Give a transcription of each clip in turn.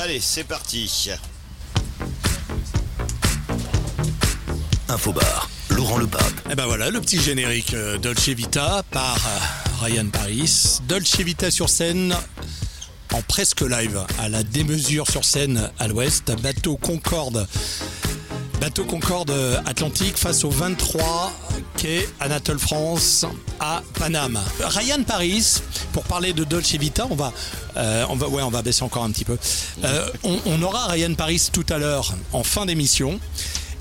Allez, c'est parti. Infobar, Laurent Lepape. Et ben voilà, le petit générique euh, Dolce Vita par euh, Ryan Paris. Dolce Vita sur scène en presque live à la démesure sur scène à l'ouest. Bateau Concorde. Bateau Concorde euh, Atlantique face au 23 quai Anatole France à Paname. Ryan Paris, pour parler de Dolce Vita, on va, euh, on va, ouais, on va baisser encore un petit peu. Euh, on, on aura Ryan Paris tout à l'heure en fin d'émission.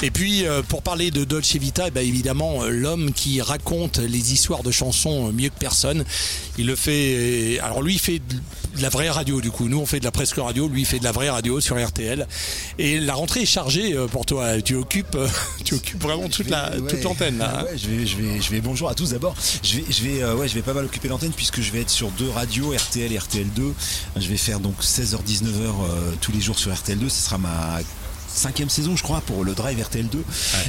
Et puis, euh, pour parler de Dolce Vita, eh ben, évidemment, euh, l'homme qui raconte les histoires de chansons euh, mieux que personne, il le fait. Alors, lui, il fait de la vraie radio, du coup. Nous, on fait de la presque radio, lui, il fait de la vraie radio sur RTL. Et la rentrée est chargée pour toi. Tu occupes, tu occupes vraiment toute la- Ouais, l'antenne, là. hein. ouais, je vais, je vais, je vais. Bonjour à tous d'abord. Je vais, je vais, ouais, je vais pas mal occuper l'antenne puisque je vais être sur deux radios, RTL et RTL2. Je vais faire donc 16h 19h euh, tous les jours sur RTL2. Ce sera ma cinquième saison je crois pour le drive RTL2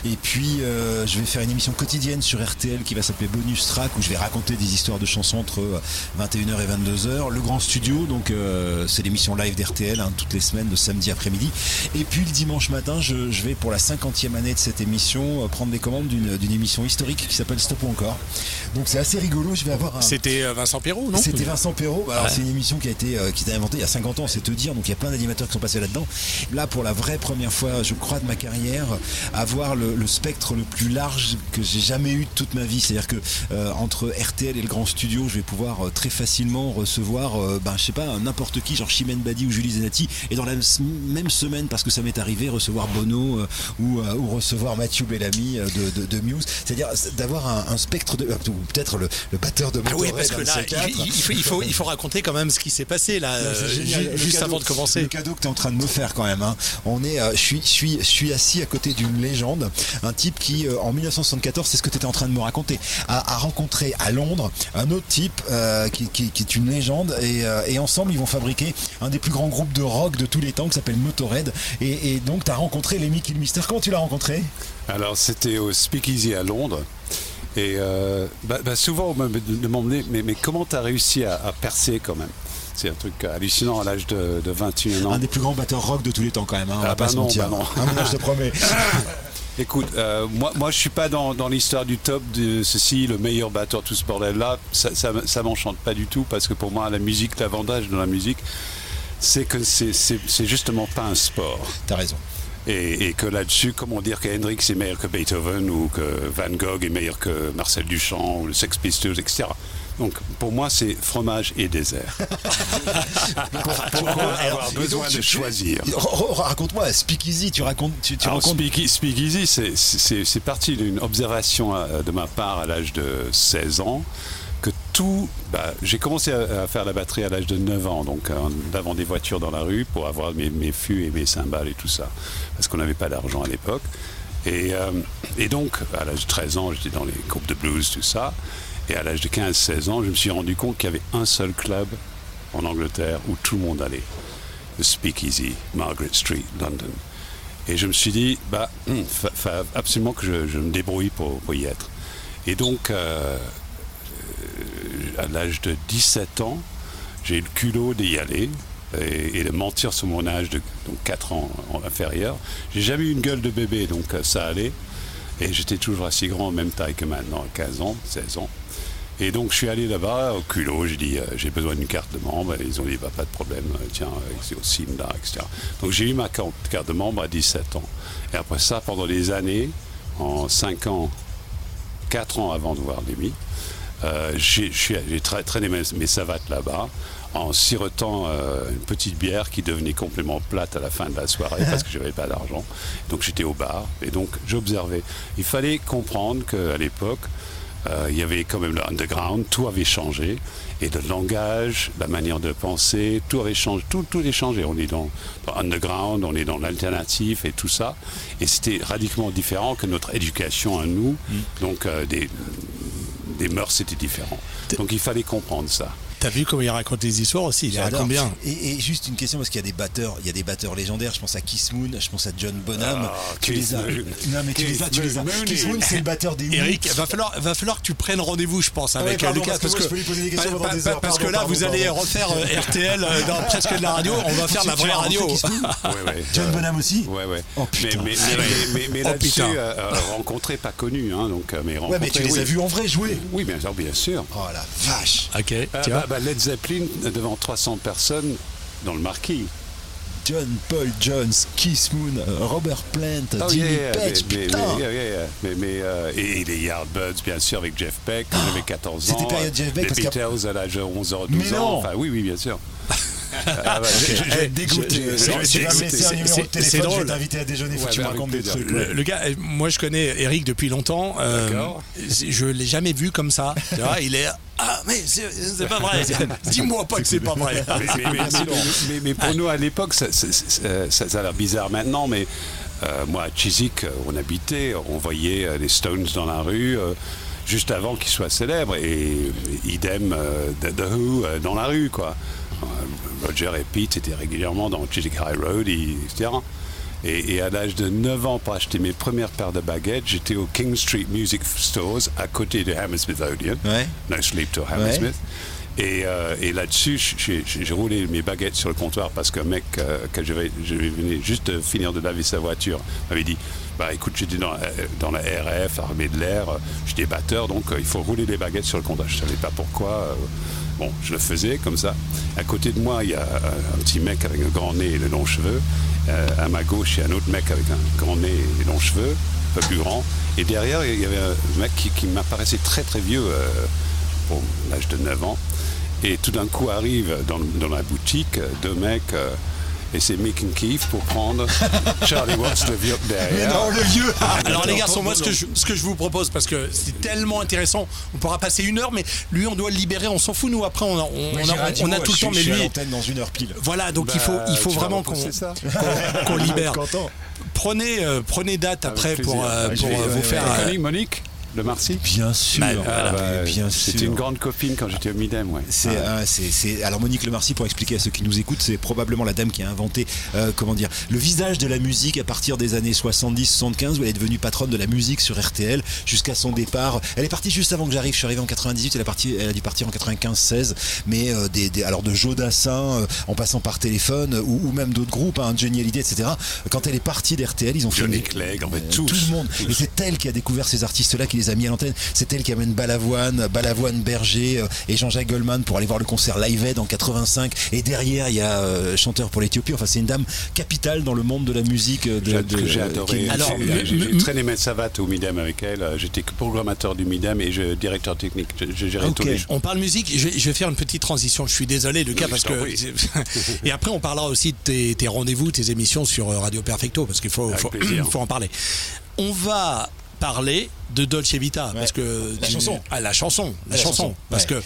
et puis euh, je vais faire une émission quotidienne sur RTL qui va s'appeler Bonus Track où je vais raconter des histoires de chansons entre euh, 21h et 22h le grand studio donc euh, c'est l'émission live d'RTL hein, toutes les semaines le samedi après-midi et puis le dimanche matin je, je vais pour la cinquantième année de cette émission euh, prendre les commandes d'une émission historique qui s'appelle Stop ou encore donc c'est assez rigolo je vais avoir un, C'était euh, Vincent Perrault, non c'était Vincent Perrault. Alors Ouais. c'est une émission qui a été euh, qui a été inventée il y a 50 ans, c'est te dire. Donc il y a plein d'animateurs qui sont passés là-dedans. Là pour la vraie première fois, je crois de ma carrière, avoir le, le spectre le plus large que j'ai jamais eu de toute ma vie. C'est-à-dire que euh, entre RTL et le grand studio, je vais pouvoir euh, très facilement recevoir, euh, ben je sais pas, n'importe qui, genre Chimène Badi ou Julie Zenati, et dans la même semaine, parce que ça m'est arrivé, recevoir Bono euh, ou, euh, ou recevoir Mathieu Bellamy euh, de, de, de Muse. C'est-à-dire c'est d'avoir un, un spectre de, peut-être le, le batteur de Ah oui, parce que là, il, il faut, il, faut, il faut raconter quand même ce qui s'est passé là, Non, juste cadeau- avant de commencer. Le cadeau que tu es en train de me faire quand même. hein. On est, je suis, je suis, assis à côté d'une légende, un type qui, euh, en 1974, c'est ce que tu étais en train de me raconter, a, rencontré à Londres un autre type euh, qui, est une légende et, euh, et ensemble ils vont fabriquer un des plus grands groupes de rock de tous les temps qui s'appelle Motorhead. Et, donc tu as rencontré Lemmy Kilmister. Comment tu l'as rencontré? Alors, c'était au Speakeasy à Londres. Et bah, bah, souvent, on me demandait, mais, comment tu as réussi à percer quand même? C'est un truc hallucinant à l'âge de, de 21 ans. Un des plus grands batteurs rock de tous les temps quand même. hein, on Ah va pas bah se non, mentir. bah non. Ah, non, je te promets. Écoute, euh, moi, moi, je suis pas dans, dans l'histoire du top de ceci, le meilleur batteur, tout ce bordel-là. Ça, ça, ça m'enchante pas du tout parce que pour moi, la musique, l'avantage de la musique, c'est que c'est justement pas un sport. T'as raison. Et, et que là-dessus, comment dire que Hendrix est meilleur que Beethoven ou que Van Gogh est meilleur que Marcel Duchamp ou le Sex Pistols, etc. Donc pour moi, c'est fromage et désert. Pourquoi avoir besoin donc, de tu- choisir Raconte-moi, Speakeasy, tu racontes, tu, tu Alors, racontes. Speak- Speakeasy, c'est- parti d'une observation euh, de ma part à l'âge de 16 ans. Que tout. bah, J'ai commencé à, à faire la batterie à l'âge de 9 ans, donc en avant des voitures dans la rue pour avoir mes, mes fûts et mes cymbales et tout ça, parce qu'on n'avait pas d'argent à l'époque. Et, euh, et donc, à l'âge de 13 ans, j'étais dans les groupes de blues, tout ça. Et à l'âge de 15-16 ans, je me suis rendu compte qu'il y avait un seul club en Angleterre où tout le monde allait. Le Speakeasy, Margaret Street, London. Et je me suis dit, bah, fa absolument que je, me débrouille pour, y être. Et donc, euh, euh, à l'âge de 17 ans, j'ai eu le culot d'y aller et, et de mentir sur mon âge de donc 4 ans en- inférieur. J'ai jamais eu une gueule de bébé, donc euh, ça allait. Et j'étais toujours assez grand, même taille que maintenant, 15 ans, 16 ans. Et donc je suis allé là-bas au culot, j'ai dit euh, j'ai besoin d'une carte de membre, et ils ont dit bah, pas de problème, euh, tiens, euh, c'est au CIM là, etc. Donc j'ai eu ma carte de membre à 17 ans. Et après ça, pendant des années, en 5 ans, 4 ans avant de voir Lémi, j'ai traîné mes, mes savates là-bas en sirotant une petite bière qui devenait complètement plate à la fin de la soirée parce que je n'avais pas d'argent. Donc j'étais au bar et donc j'observais. Il fallait comprendre qu'à l'époque, il y avait quand même le underground, tout avait changé. Et le langage, la manière de penser, tout avait changé, tout, tout est changé. On est dans, dans underground, on est dans l'alternatif et tout ça. Et c'était radicalement différent que notre éducation à nous. Donc euh, des, des mœurs, c'était différent. Donc il fallait comprendre ça. T'as vu comment il raconte les histoires aussi Il les raconte bien. Et, et juste une question parce qu'il y a des batteurs, il y a des batteurs légendaires. Je pense à Kiss Moon, je pense à John Bonham. Ah, tu les as. Moon. Non mais tu les as, tu les as. Moon. Kiss Moon, c'est le batteur des Eric, va falloir, va falloir que tu prennes rendez-vous, je pense, avec ouais, pardon, euh, Lucas, parce que pardon, là, vous pardon, allez pardon. refaire euh, RTL euh, dans presque de la radio. On va faire la vraie radio. Ouais, ouais. John Bonham aussi. Ouais, ouais. Oh, mais putain. mais, Ah, mais, ouais. mais, mais Oh, là-dessus, rencontré, pas connu, hein, donc, mais rencontré. Ouais, mais tu les as vus en vrai jouer. Oui, bien sûr, bien sûr. Oh la vache. Ok, tu vois. Bah, bah, Led Zeppelin devant 300 personnes dans le marquis. John Paul Jones, Kiss Moon, Robert Plant, Oh, Jimmy yeah, Page, mais, mais, putain. mais, yeah, yeah, mais, mais, euh, et, et les Yardbirds, bien sûr, avec Jeff Beck, quand j'avais 14 ans. C'était période Jeff Beck, Les parce Beatles à l'âge de 11 ans, Mais 12 non. ans. Enfin, oui, oui, bien sûr. Ah, bah, je- je- Je vais être dégoûté. je- je- Tu vas me c'est- laisser un c'est- numéro de c'est téléphone, je vais drôle. t'inviter à déjeuner, faut Ouais, que tu bah, racontes des trucs. Le, le gars, euh, moi je connais Eric depuis longtemps. euh, je l'ai jamais vu comme ça. Tu vois, il est ah mais c'est pas vrai. Dis-moi pas que c'est pas vrai. mais, mais- mais- mais- mais pour nous à l'époque, ça, ça- ça- ça- ça a l'air bizarre maintenant, mais euh, moi à Chiswick, on habitait, on voyait euh, les Stones dans la rue. euh, Juste avant qu'ils soient célèbres, et idem The, Who dans la rue, quoi. Euh, Roger et Pete étaient régulièrement dans Chiswick High Road, et- etc. Et, et à l'âge de 9 ans, pour acheter mes premières paires de baguettes, j'étais au King Street Music Stores, à côté de Hammersmith Odeon. Ouais. No Sleep to Hammersmith. Et, euh, et là-dessus, j'ai- roulé mes baguettes sur le comptoir parce qu'un mec, euh, que je, vais, je venais juste de finir de laver sa voiture, m'avait dit bah écoute, j'étais dans, euh, dans la RF, armée de l'air, j'étais batteur, donc euh, il faut rouler les baguettes sur le comptoir. Je savais pas pourquoi. euh, bon, je le faisais comme ça. À côté de moi, il y a un petit mec avec un grand nez et de longs cheveux. Euh, à ma gauche, il y a un autre mec avec un grand nez et des longs cheveux, un peu plus grand. Et derrière, il y avait un mec qui, m'apparaissait très très vieux. euh, pour l'âge de 9 ans. Et tout d'un coup arrive dans, dans la boutique euh, deux mecs et c'est Mick and Keith pour prendre Charlie Watts le vieux Mais derrière. non, le vieux Alors les garçons, moi ce que, je, ce que je vous propose, parce que c'est tellement intéressant, on pourra passer une heure, mais lui on doit le libérer, on s'en fout nous après, on a, on, a- on a tout le temps, mais lui, dans une heure pile. voilà, donc il faut, Bah, il faut tu vas vraiment qu'on repousser ça qu'on- qu'on libère. Prenez, euh, prenez date après Avec pour, euh, Ouais, pour euh, vous faire. euh, Monique de Marcy Bien sûr. Bah, Ah, bah, bien C'était une grande copine quand j'étais au Midem, ouais. C'est, Ah. euh, c'est- c'est- alors Monique Lemarcy, pour expliquer à ceux qui nous écoutent, c'est probablement la dame qui a inventé, euh, comment dire, le visage de la musique à partir des années 70-75 où elle est devenue patronne de la musique sur RTL jusqu'à son départ. Elle est partie juste avant que j'arrive. Je suis arrivé en 98. Elle a, parti, elle a dû partir en 95-16. Mais euh, des, des- alors de Joe Dassin, euh, en passant par téléphone ou, ou même d'autres groupes, hein, Johnny Hallyday, etc. Quand elle est partie d'RTL, ils ont fait Johnny Clegg, en fait, euh, tous, tout le monde. Et c'est elle qui a découvert ces artistes-là, qui les a mis à l'antenne. C'est elle qui amène Balavoine, Balavoine Berger euh, et Jean-Jacques Goldman pour aller voir le concert Live Aid en 85. Et derrière, il y a euh, chanteur pour l'Éthiopie. Enfin, c'est une dame capitale dans le monde de la musique. euh, De, J'ai- de- que j'ai adoré. qui est- Alors, J'ai- traîné mes savates au Midem avec elle. J'étais que programmateur du Midem et je, directeur technique. Je, je gérais tous les On parle musique, je vais, je vais faire une petite transition. Je suis désolé, Lucas, Oui, parce que. Et après, on parlera aussi de tes, tes rendez-vous, tes émissions sur Radio Perfecto, parce qu'il faut en parler. On va parler de Dolce Vita, parce que. La tu- chanson. Ah, la chanson. La, La chanson. chanson, Parce ouais. que.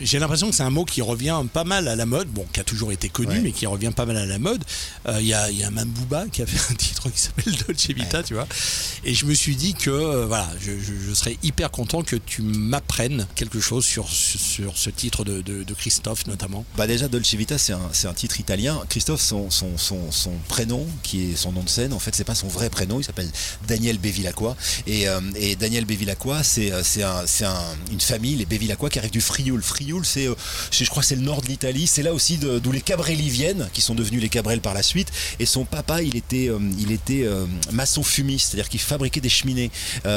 J'ai l'impression que c'est un mot qui revient pas mal à la mode, bon, qui a toujours été connu, Ouais. mais qui revient pas mal à la mode. Euh, Il y, a, y a même Booba qui a fait un titre qui s'appelle Dolce Vita, tu vois. Et je me suis dit que, euh, voilà, je, je- je serais hyper content que tu m'apprennes quelque chose sur, sur ce titre de, de- de Christophe, notamment. Bah déjà Dolce Vita c'est un, c'est un titre italien. Christophe son, son, son, son prénom qui est son nom de scène en fait c'est pas son vrai prénom il s'appelle Daniel Bevilacqua et, euh, et Daniel Bevilacqua c'est c'est un, c'est un- une famille les Bevilacqua qui arrive du Frioul. Frioul c'est euh, c'est- je crois c'est le nord de l'Italie. C'est là aussi d'où les Cabrelli viennent qui sont devenus les Cabrel par la suite. Et son papa il était euh, il était euh, maçon fumiste c'est-à-dire qu'il fabriquait des cheminées.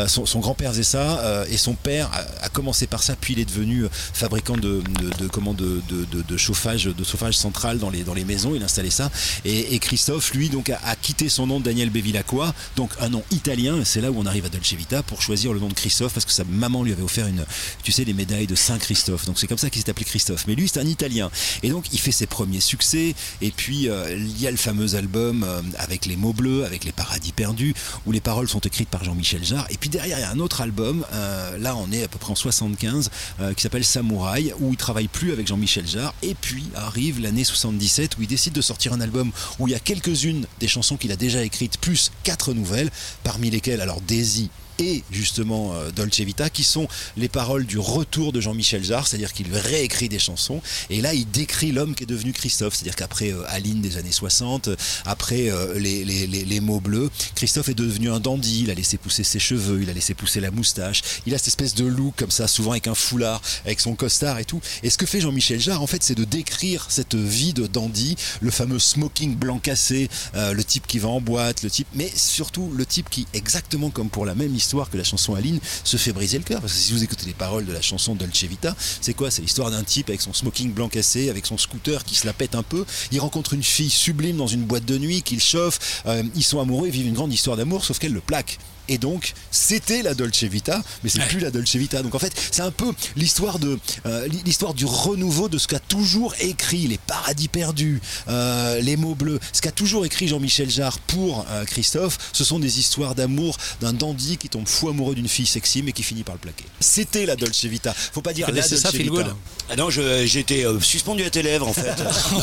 Son, grand-père faisait ça et son père a, commencé par ça puis il est devenu fabricant de, de, de, comment, de, de, chauffage de chauffage central dans les, dans les maisons. Il installait ça. Et, Christophe lui donc a, quitté son nom de Daniel Bevilacqua donc un nom italien. C'est là où on arrive à Dolce Vita pour choisir le nom de Christophe parce que sa maman lui avait offert une tu sais les médailles de Saint Christophe donc c'est comme ça qu'il s'est appelé Christophe. Mais lui c'est un italien. Et donc il fait ses premiers succès. Et puis euh, il y a le fameux album euh, avec les mots bleus avec les paradis perdus où les paroles sont écrites par Jean-Michel Jarre. Et puis derrière il y a un autre album euh, là on est à peu près en 75 euh, qui s'appelle Samouraï où il travaille plus avec Jean-Michel Jarre. Et puis arrive l'année 77 où il décide de sortir un album où il y a quelques-unes des chansons qu'il a déjà écrites plus quatre nouvelles parmi lesquelles alors Daisy et justement euh, Dolce Vita, qui sont les paroles du retour de Jean-Michel Jarre, c'est-à-dire qu'il réécrit des chansons. Et là, il décrit l'homme qui est devenu Christophe, c'est-à-dire qu'après euh, Aline des années 60, après euh, les, les, les, les, mots bleus, Christophe est devenu un dandy, il a laissé pousser ses cheveux, il a laissé pousser la moustache, il a cette espèce de look comme ça, souvent avec un foulard, avec son costard et tout. Et ce que fait Jean-Michel Jarre, en fait, c'est de décrire cette vie de dandy, le fameux smoking blanc cassé, le type qui va en boîte, le type, mais surtout le type qui, exactement comme pour la même histoire que la chanson Aline, se fait briser le cœur. Parce que si vous écoutez les paroles de la chanson Dolce Vita, c'est quoi? C'est l'histoire d'un type avec son smoking blanc cassé, avec son scooter qui se la pète un peu. Il rencontre une fille sublime dans une boîte de nuit qu'il chauffe. Euh, ils sont amoureux, ils vivent une grande histoire d'amour, sauf qu'elle le plaque. Et donc, c'était la Dolce Vita, mais c'est Ouais. plus la Dolce Vita. Donc en fait, c'est un peu l'histoire de euh, l'histoire du renouveau de ce qu'a toujours écrit les paradis perdus, euh, les mots bleus. Ce qu'a toujours écrit Jean-Michel Jarre pour euh, Christophe, ce sont des histoires d'amour d'un dandy qui tombe fou amoureux d'une fille sexy mais qui finit par le plaquer. C'était la Dolce Vita. Faut pas dire la connaissez Dolce ça, Phil Vita. Ah non, euh, suspendu à tes lèvres en fait.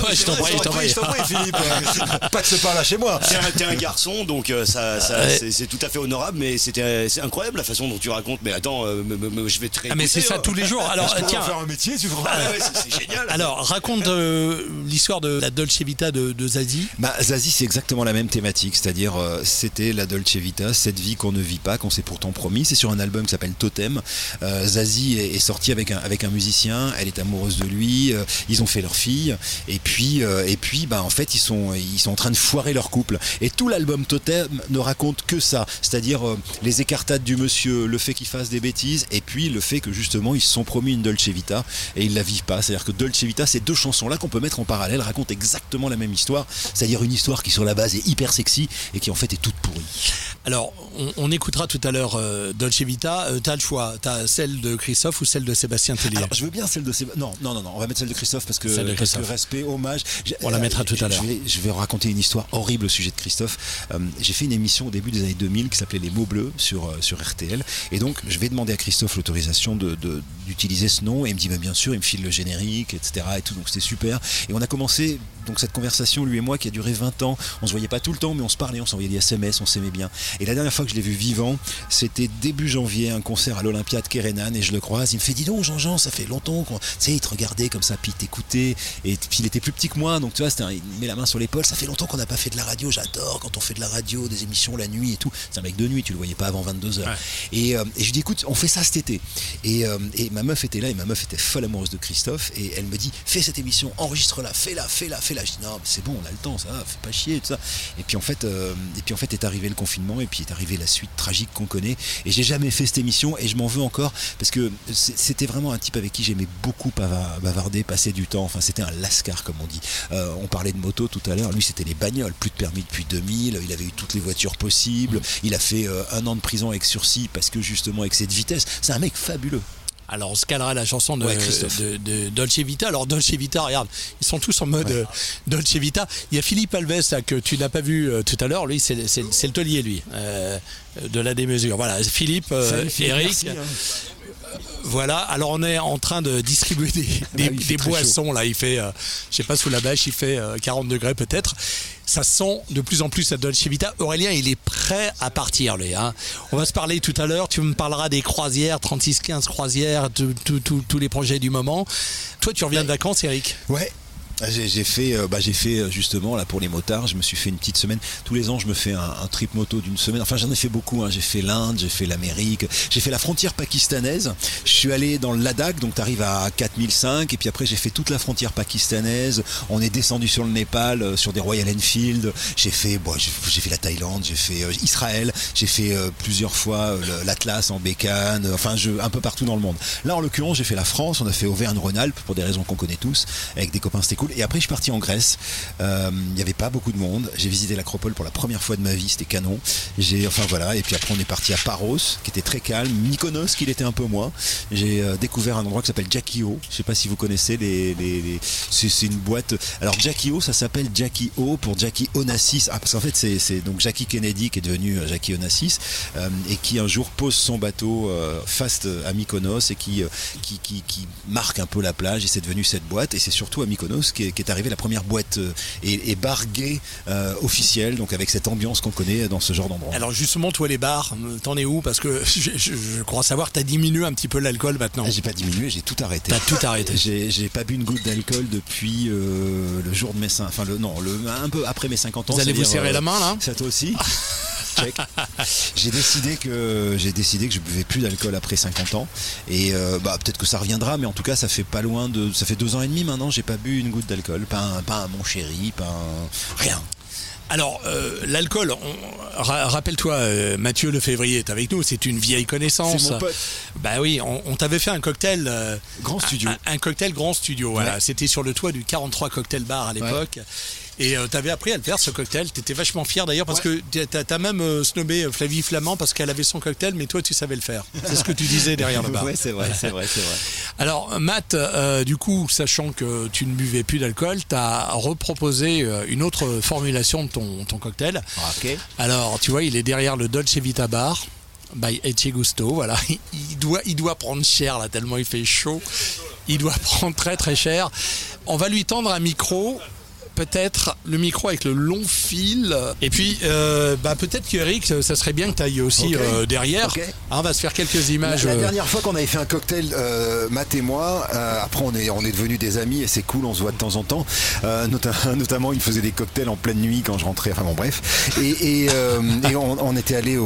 Ouais, je t'en prie, je t'en prie. Je t'en prie, Philippe. pas de ce par-là chez moi. T'es un, t'es un garçon, donc euh, ça, ça- Ouais. c'est, c'est tout à fait honorable, mais c'était, c'est incroyable la façon dont tu racontes. Mais attends, euh, me- me- me- je vais te Ah mais c'est ça tous les jours. Alors Je tiens, en faire un métier, tu vois. Ah ouais, c'est, c'est génial. alors raconte euh, l'histoire de la Dolce Vita de, de Zazie. Bah, Zazie, c'est exactement la même thématique, c'est-à-dire euh, c'était la Dolce Vita, cette vie qu'on ne vit pas, qu'on s'est pourtant promis. C'est sur un album qui s'appelle Totem. Euh, Zazie est, est sortie avec un, avec un musicien, elle est amoureuse de lui, euh, ils ont fait leur fille, et puis, euh, et puis bah, en fait, ils sont, ils sont en train de foirer leur couple. Et tout l'album Totem ne raconte que ça, c'est-à-dire euh, les écartades du monsieur, le fait qu'il fasse des bêtises, et puis le fait que justement ils se sont promis une Dolce Vita et ils la vivent pas. C'est-à-dire que Dolce Vita, ces deux chansons-là qu'on peut mettre en parallèle racontent exactement la même histoire, c'est-à-dire une histoire qui sur la base est hyper sexy et qui en fait est toute pourrie. Alors on, on écoutera tout à l'heure euh, Dolce Vita. Euh, T'as le choix. T'as celle de Christophe ou celle de Sébastien Tellier. Alors, je veux bien celle de Séb- non non non non on va mettre celle de Christophe parce que, Celle de parce que Christophe. respect hommage On la mettra tout à je l'heure. vais, je vais raconter une histoire horrible au sujet de Christophe Euh, j'ai fait une émission au début des années 2000 qui s'appelait les mots bleus sur euh, sur RTL et donc je vais demander à Christophe l'autorisation de- de- d'utiliser ce nom et il me dit bah, bien sûr il me file le générique etc et tout donc c'était super et on a commencé donc cette conversation lui et moi qui a duré 20 ans on se voyait pas tout le temps mais on se parlait on s'envoyait des SMS on s'aimait bien. Et la dernière fois que je l'ai vu vivant c'était début janvier un concert à l'Olympia de Kerenan et je le croise il me fait dis donc Jean-Jean ça fait longtemps qu'on tu sais il te regardait comme ça puis il t'écoutait et puis il était plus petit que moi donc tu vois c'était un- il me met la main sur l'épaule ça fait longtemps qu'on n'a pas fait de la radio j'adore quand on fait de la radio des émissions la nuit et tout c'est un mec de nuit tu le voyais pas avant 22h et, euh, et je lui dis écoute on fait ça cet été. Et, euh, et ma meuf était là et ma meuf était folle amoureuse de Christophe et elle me dit fais cette émission enregistre-la fais-la fais-la fais-la je dis non c'est bon on a le temps ça va fais pas chier tout ça. Et puis en fait euh, et puis en fait est arrivé le confinement et puis est arrivé la suite tragique qu'on connaît. Et j'ai jamais fait cette émission et je m'en veux encore parce que c'était vraiment un type avec qui j'aimais beaucoup bava- bavarder passer du temps. Enfin c'était un lascar comme on dit. Euh, on parlait de moto tout à l'heure. Lui c'était les bagnoles. Plus de permis depuis 2000 il avait eu toutes les voitures possibles. Il a fait euh, un an de prison avec sursis parce que justement avec cette vitesse. C'est un mec fabuleux Alors on se calera la chanson de, Ouais, de, de Dolce Vita. Alors Dolce Vita, regarde, ils sont tous en mode euh, Dolce Vita. Il y a Philippe Alves là, que tu n'as pas vu euh, tout à l'heure. Lui, c'est c'est- c'est le taulier, lui, euh, de la démesure. Voilà, Philippe, euh, Salut, Philippe, Eric. merci, hein. Voilà, alors on est en train de distribuer des, des- Ah oui, il fait des boissons. Là, il fait, euh, je sais pas, sous la bâche, il fait euh, 40 degrés peut-être. Ça sent de plus en plus à Dolce Vita. Aurélien, il est prêt à partir, lui. Hein. On va se parler tout à l'heure. Tu me parleras des croisières, 36-15 croisières, tous les projets du moment. Toi, tu reviens de vacances, Eric? Ouais. J'ai j'ai fait, euh, bah, j'ai fait euh, justement là pour les motards. Je me suis fait une petite semaine. Tous les ans, je me fais un, trip moto d'une semaine. Enfin, j'en ai fait beaucoup. hein. J'ai fait l'Inde, j'ai fait l'Amérique, j'ai fait la frontière pakistanaise. Je suis allé dans le Ladakh, donc tu arrives à 4005. Et puis après, j'ai fait toute la frontière pakistanaise. On est descendu sur le Népal, euh, sur des Royal Enfield. J'ai fait, bon, j'ai fait la Thaïlande, j'ai fait euh, Israël, j'ai fait euh, plusieurs fois l'Atlas en bécane. Enfin, je, un peu partout dans le monde. Là, en l'occurrence, j'ai fait la France. On a fait Auvergne-Rhône-Alpes pour des raisons qu'on connaît tous. Avec des copains, c'était cool. Et après, je suis parti en Grèce. Euh, Il n'y avait pas beaucoup de monde. J'ai visité l'Acropole pour la première fois de ma vie. C'était canon. J'ai, enfin voilà. Et puis après, on est parti à Paros, qui était très calme. Mykonos, qui l'était un peu moins. J'ai euh, découvert un endroit qui s'appelle Jackie O. Je sais pas si vous connaissez les, c'est, une boîte. Alors Jackie O, ça s'appelle Jackie O pour Jackie Onassis. Ah, parce qu'en fait, c'est, donc Jackie Kennedy qui est devenu euh, Jackie Onassis et qui un jour pose son bateau face à Mykonos et qui, qui, qui marque un peu la plage. Et c'est devenu cette boîte. Et c'est surtout à Mykonos qui est, qui est arrivé, la première boîte euh, et, et bar gay euh, officielle, donc avec cette ambiance qu'on connaît dans ce genre d'endroit. Alors justement, toi les bars, t'en es où? Parce que je, je- je crois savoir t'as diminué un petit peu l'alcool maintenant. Ah, J'ai pas diminué, j'ai tout arrêté. T'as tout arrêté. J'ai pas bu une goutte d'alcool depuis euh, le jour de mes 5 enfin le non, le un peu après mes 50 ans. Vous allez vous serrer euh, la main là? Ça toi aussi? Check. J'ai décidé que j'ai décidé que je buvais plus d'alcool après 50 ans et euh, bah peut-être que ça reviendra mais en tout cas ça fait pas loin de ça fait deux ans et demi maintenant j'ai pas bu une goutte d'alcool pas un, pas un mon chéri pas un- rien Alors, euh, l'alcool, ra- rappelle-toi, euh, Mathieu Le Février est avec nous, c'est une vieille connaissance. C'est mon pote. Bah oui, on, on t'avait fait un cocktail. euh, Grand studio. Un, un cocktail grand studio, voilà. C'était sur le toit du 43 Cocktail Bar à l'époque. Et euh, t'avais appris à le faire ce cocktail. T'étais vachement fier d'ailleurs parce que t'as t'as même euh, snobé euh, Flavie Flamand parce qu'elle avait son cocktail, mais toi tu savais le faire. C'est ce que tu disais derrière le bar. ouais c'est vrai c'est vrai c'est vrai Alors Matt, euh, du coup, sachant que tu ne buvais plus d'alcool, t'as reproposé une autre formulation de ton, ton cocktail. ok Alors, tu vois, il est derrière le Dolce Vita Bar by Eche Gusto. Voilà, il doit, il doit prendre cher là tellement il fait chaud. Il doit prendre très très cher. On va lui tendre un micro. Peut-être le micro avec le long fil. Et puis, euh, bah, peut-être que Eric, ça serait bien que tu ailles aussi euh, derrière. Hein, on va se faire quelques images. la euh, dernière fois qu'on avait fait un cocktail, euh, Matt et moi, euh, après on est, on est devenus des amis et c'est cool, on se voit de temps en temps. Euh, nota- notamment, il faisait des cocktails en pleine nuit quand je rentrais, enfin bon, bref. Et, et, euh, et on, on était allés au,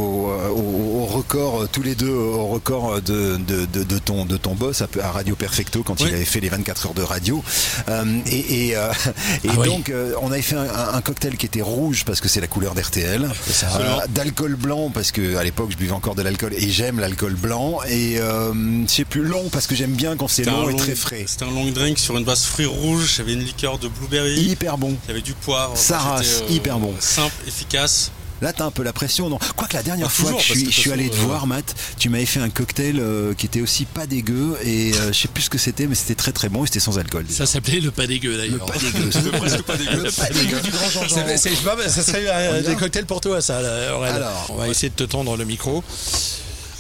au, au record, tous les deux, au record de, de, de, de ton, de ton boss à, Radio Perfecto quand Oui. il avait fait les 24 heures de radio. Euh, et et, euh, et Ah oui. Donc, euh, on avait fait un, cocktail qui était rouge parce que c'est la couleur d'RTL, Euh, d'alcool blanc parce que à l'époque je buvais encore de l'alcool et j'aime l'alcool blanc et euh, je sais plus long parce que j'aime bien quand c'est long et très frais. C'était un long drink sur une base fruits rouges. J'avais une liqueur de blueberry. Hyper bon. Il y avait du poivre. C'était, euh, hyper bon. Simple, efficace. Là t'as un peu la pression non? Quoique la dernière Pas fois toujours, que je suis, que je suis de toute allé te voir Matt, tu m'avais fait un cocktail euh, qui était aussi pas dégueu et euh, je sais plus ce que c'était mais c'était très très bon et c'était sans alcool. déjà. Ça s'appelait le pas dégueu d'ailleurs. Pas dégueu. C'était presque pas dégueu. Le pas dégueu du grand Jean-Jean. C'est- c'est- je sais pas, ça serait euh, des cocktails pour toi, ça. là. Alors, on va essayer de te tendre le micro.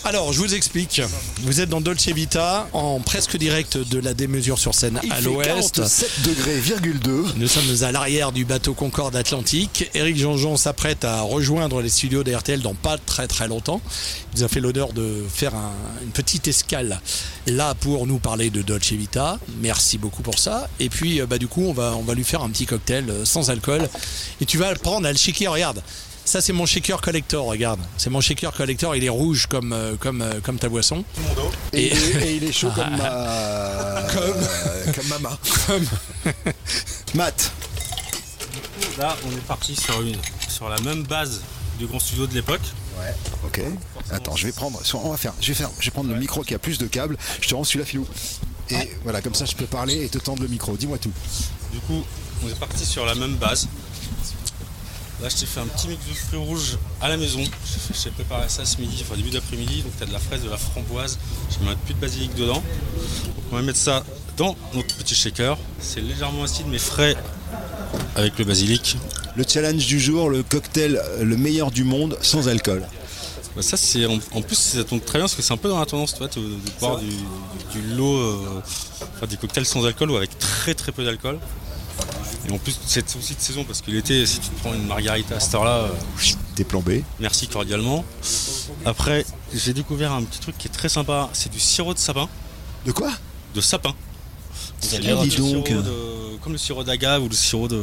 Alors, je vous explique. Vous êtes dans Dolce Vita, en presque direct de la démesure sur scène Il à l'ouest. 47 degrés, virgule 2. Nous sommes à l'arrière du bateau Concorde Atlantique. Eric Jean-Jean s'apprête à rejoindre les studios d'RTL dans pas très très longtemps. Il nous a fait l'honneur de faire un- une petite escale là pour nous parler de Dolce Vita. Merci beaucoup pour ça. Et puis, euh, bah, du coup, on va, on va lui faire un petit cocktail euh, sans alcool. Et tu vas le prendre à le shaker, regarde. Ça, c'est mon shaker collector, regarde. C'est mon shaker collector, il est rouge comme, euh, comme, euh, comme ta boisson. Et, Et- et il est chaud comme ma. Comme. comme mama. Matt. Là, on est parti sur, une, sur la même base du grand studio de l'époque. Ok. Attends, je vais prendre. On va faire. Je vais faire. Je vais prendre le micro qui a plus de câbles. Je te rends celui-là, Filou. Et voilà, comme ça, je peux parler et te tendre le micro. Dis-moi tout. Du coup, on est parti sur la même base. Là, je t'ai fait un petit mix de fruits rouges à la maison. J'ai J'ai préparé ça ce midi, enfin début d'après-midi. Donc, tu as de la fraise, de la framboise. Je mets un peu de basilic dedans. Donc, on va mettre ça dans notre petit shaker. C'est légèrement acide, mais frais avec le basilic. le challenge du jour le cocktail euh, le meilleur du monde sans alcool Bah, ça, c'est en, en plus, ça tombe très bien parce que c'est un peu dans la tendance, de, de boire du, du lot, euh, enfin, des cocktails sans alcool ou avec très très peu d'alcool. Et en plus, c'est aussi de saison parce que l'été, si tu te prends une margarita à cette heure-là, euh, t'es plombé merci cordialement. Après, j'ai découvert un petit truc qui est très sympa, c'est du sirop de sapin. De quoi? De sapin. Dis le donc. sirop de- comme le sirop d'agave ou le sirop de.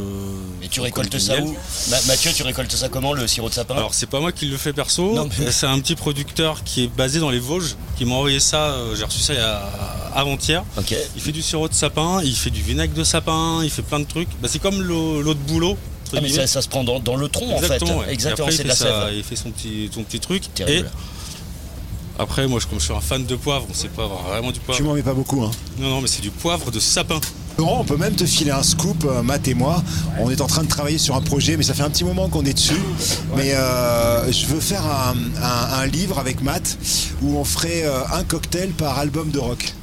Et tu récoltes ça miel. où Ma- Mathieu, tu récoltes ça comment, le sirop de sapin Alors c'est pas moi qui le fais perso, mais- c'est un petit producteur qui est basé dans les Vosges qui m'a envoyé ça, euh, j'ai reçu ça il y a avant-hier. Ok. Il fait du sirop de sapin, il fait du vinaigre de sapin, il fait plein de trucs. Bah, c'est comme l'eau l'eau de boulot. Ah, mais ça, ça se prend dans, dans le tronc, en fait. Exactement, ouais. C'est il de la fait ça- sève. Il fait son petit, son petit truc. Terrible. Et après, moi, je- comme je suis un fan de poivre, on sait pas vraiment du poivre. tu m'en mets pas beaucoup hein Non, non, mais c'est du poivre de sapin. Laurent, on peut même te filer un scoop, euh, Matt et moi. On est en train de travailler sur un projet, mais ça fait un petit moment qu'on est dessus. Mais euh, je veux faire un, un- un livre avec Matt où on ferait euh, un cocktail par album de rock.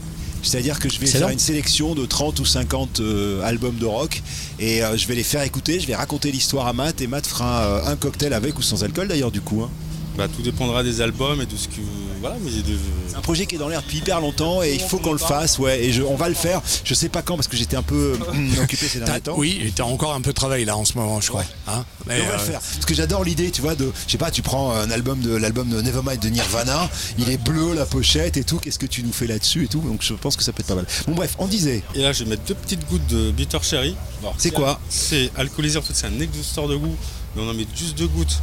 C'est-à-dire que je vais Excellent. faire une sélection de 30 ou 50 euh, albums de rock et euh, je vais les faire écouter, je vais raconter l'histoire à Matt et Matt fera un cocktail avec ou sans alcool d'ailleurs du coup. hein. Bah, tout dépendra des albums et de ce que. Voilà, mais de. C'est un projet qui est dans l'air depuis hyper longtemps et il faut qu'on le fasse, ouais. Et je- on va le faire. Je sais pas quand parce que j'étais un peu hum, occupé ces derniers temps. oui, et t'as encore un peu de travail là en ce moment, je crois. Hein Mais on va le euh, faire. Parce que j'adore l'idée, tu vois, de, je sais pas, tu prends un album de l'album de Nevermind de Nirvana, il est bleu la pochette et tout. Qu'est-ce que tu nous fais là-dessus et tout. Donc je pense que ça peut être pas mal. Bon bref, on disait. Et là, je vais mettre deux petites gouttes de bitter cherry. C'est quoi C'est alcoolisé, en fait, c'est un exhausteur de goût, mais on en met juste deux gouttes.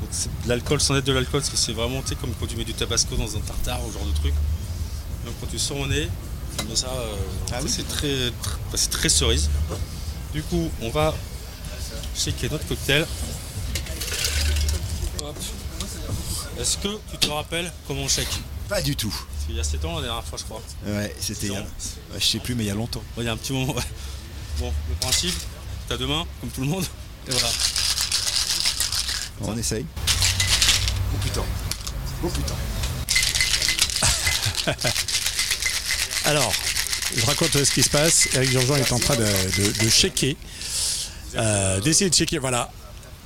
Donc c'est de l'alcool sans être de l'alcool, parce que c'est vraiment, tu sais, comme quand tu mets du tabasco dans un tartare ou ce genre de truc. Donc quand tu sors au nez, ça, euh, Ah c'est très, très cerise. Du coup, on va shaker notre cocktail. Hop. Est-ce que tu te rappelles comment on shake? Pas du tout. Qu'il y a 7 ans la dernière fois, je crois. Ouais, c'était. il a- ouais, je sais plus, mais il y a longtemps. Ouais, Il y a un petit moment. ouais. Bon, le principe, t'as deux mains, comme tout le monde. Et voilà. On essaye. Oh putain. Oh putain. Alors, je raconte ce qui se passe. Eric Jean-Jean est en train de, de, de shaker. Euh, D'essayer de shaker, voilà.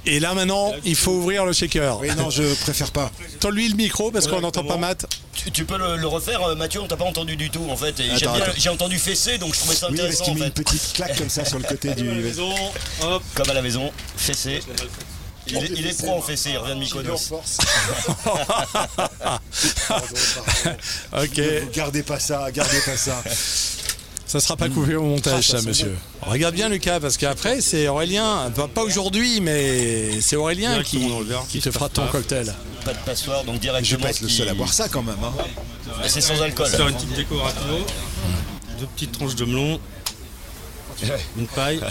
Et là maintenant, il faut ouvrir le shaker. Oui, non, je préfère pas. Tends-lui le micro parce qu'on n'entend pas Matt. Tu, tu peux le, le refaire, euh, Mathieu, on t'a pas entendu du tout en fait. J'ai entendu fesser, donc je trouvais ça Oui, parce intéressant qu'il met une petite claque comme ça sur le côté du. Maison, hop. Comme à la maison, fesser. Il est, il est pro en fessé, il revient de Mykonos. Ok, Gardez pas ça, gardez pas ça. ça sera pas coupé au montage, Ah, ça ça, sent monsieur. Regarde bien Lucas, parce qu'après c'est Aurélien, pas, pas aujourd'hui, mais c'est Aurélien qui, Directement te fera ton pas. cocktail. Pas de passoire, donc Je vais directement. pas être le seul à boire ça quand même. Hein. Mais C'est sans alcool. Faire une petite déco rapido. Deux petites tranches de melon. Une paille.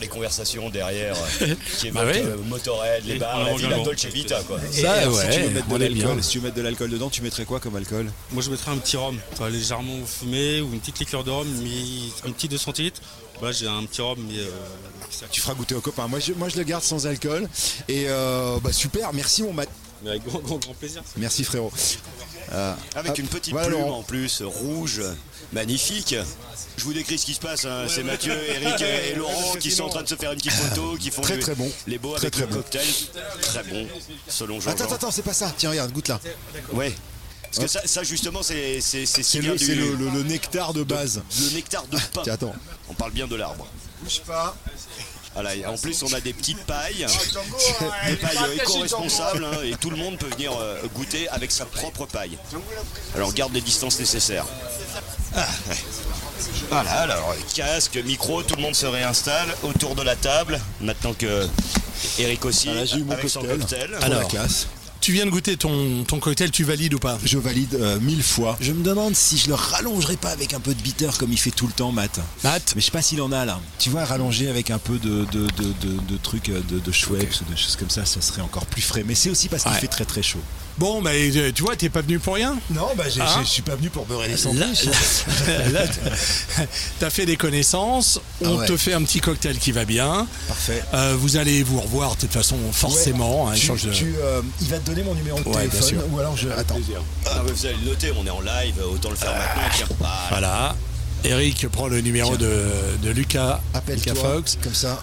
Les conversations derrière euh, qui évoquent Bah oui. euh, Motorhead, les bars, la la Dolce Vita quoi. Et Ça, alors, ouais, si tu veux mettre de est l'alcool, si tu veux mettre de l'alcool dedans, tu mettrais quoi comme alcool? Moi je mettrais un petit rhum, légèrement fumé ou une petite liqueur de rhum, mais un petit 2 centilitres. Là j'ai un petit rhum, mais euh, Tu feras goûter aux copains. Moi je, moi, je le garde sans alcool. Et euh, bah super, merci mon mat. Mais avec grand, grand, grand plaisir. Merci frérot. Euh, Avec hop, une petite voilà, plume en plus, rouge, magnifique. Je vous décris ce qui se passe, hein. c'est Mathieu, Eric et Laurent qui sont en train de se faire une petite photo, qui font Très, les- très bon. les beaux Très, avec très le bon. cocktail. Très bon, selon Jean. Attends, attends, attends, c'est pas ça. Tiens, regarde, goûte là. Ouais. Parce que ça, ça, justement, c'est c'est c'est le, du c'est le, le- le nectar de base. le nectar de pain. Tiens, attends. On parle bien de l'arbre. Bouge pas. Voilà, et en plus, on a des petites pailles, des pailles éco-responsables, hein, et tout le monde peut venir euh, goûter avec sa propre paille. Alors, garde les distances nécessaires. Ah, ouais. Voilà, alors casque, micro, tout le monde se réinstalle autour de la table. Maintenant que Eric aussi, Voilà, j'ai eu mon avec son cocktail. Alors. la classe. Tu viens de goûter ton, ton cocktail, tu valides ou pas? Je valide euh, mille fois. Je me demande si je le rallongerai pas avec un peu de bitter comme il fait tout le temps, Matt. Matt? Mais je sais pas s'il en a là. Tu vois, rallonger avec un peu de, de, de, de- de trucs euh, de, de Schweppes ou de choses comme ça, ça serait encore plus frais. Mais c'est aussi parce qu'il Ouais. fait très très chaud. Bon, bah, tu vois, t'es pas venu pour rien. Non, bah Hein je suis pas venu pour beurrer les sandwichs. là, là, t'as- fait des connaissances, on Ah ouais. te fait un petit cocktail qui va bien. Parfait. Euh, vous allez vous revoir de toute façon, forcément. Ouais. Tu- échange de- tu, euh, il va te donner mon numéro de Ouais, bien téléphone sûr. ou alors je. Attends. Ah, mais vous allez le noter, on est en live, autant le faire maintenant. Tiens. Voilà. Voilà. Eric prend le numéro de, de Lucas, Lucas Appelle-toi. Fox. Comme ça,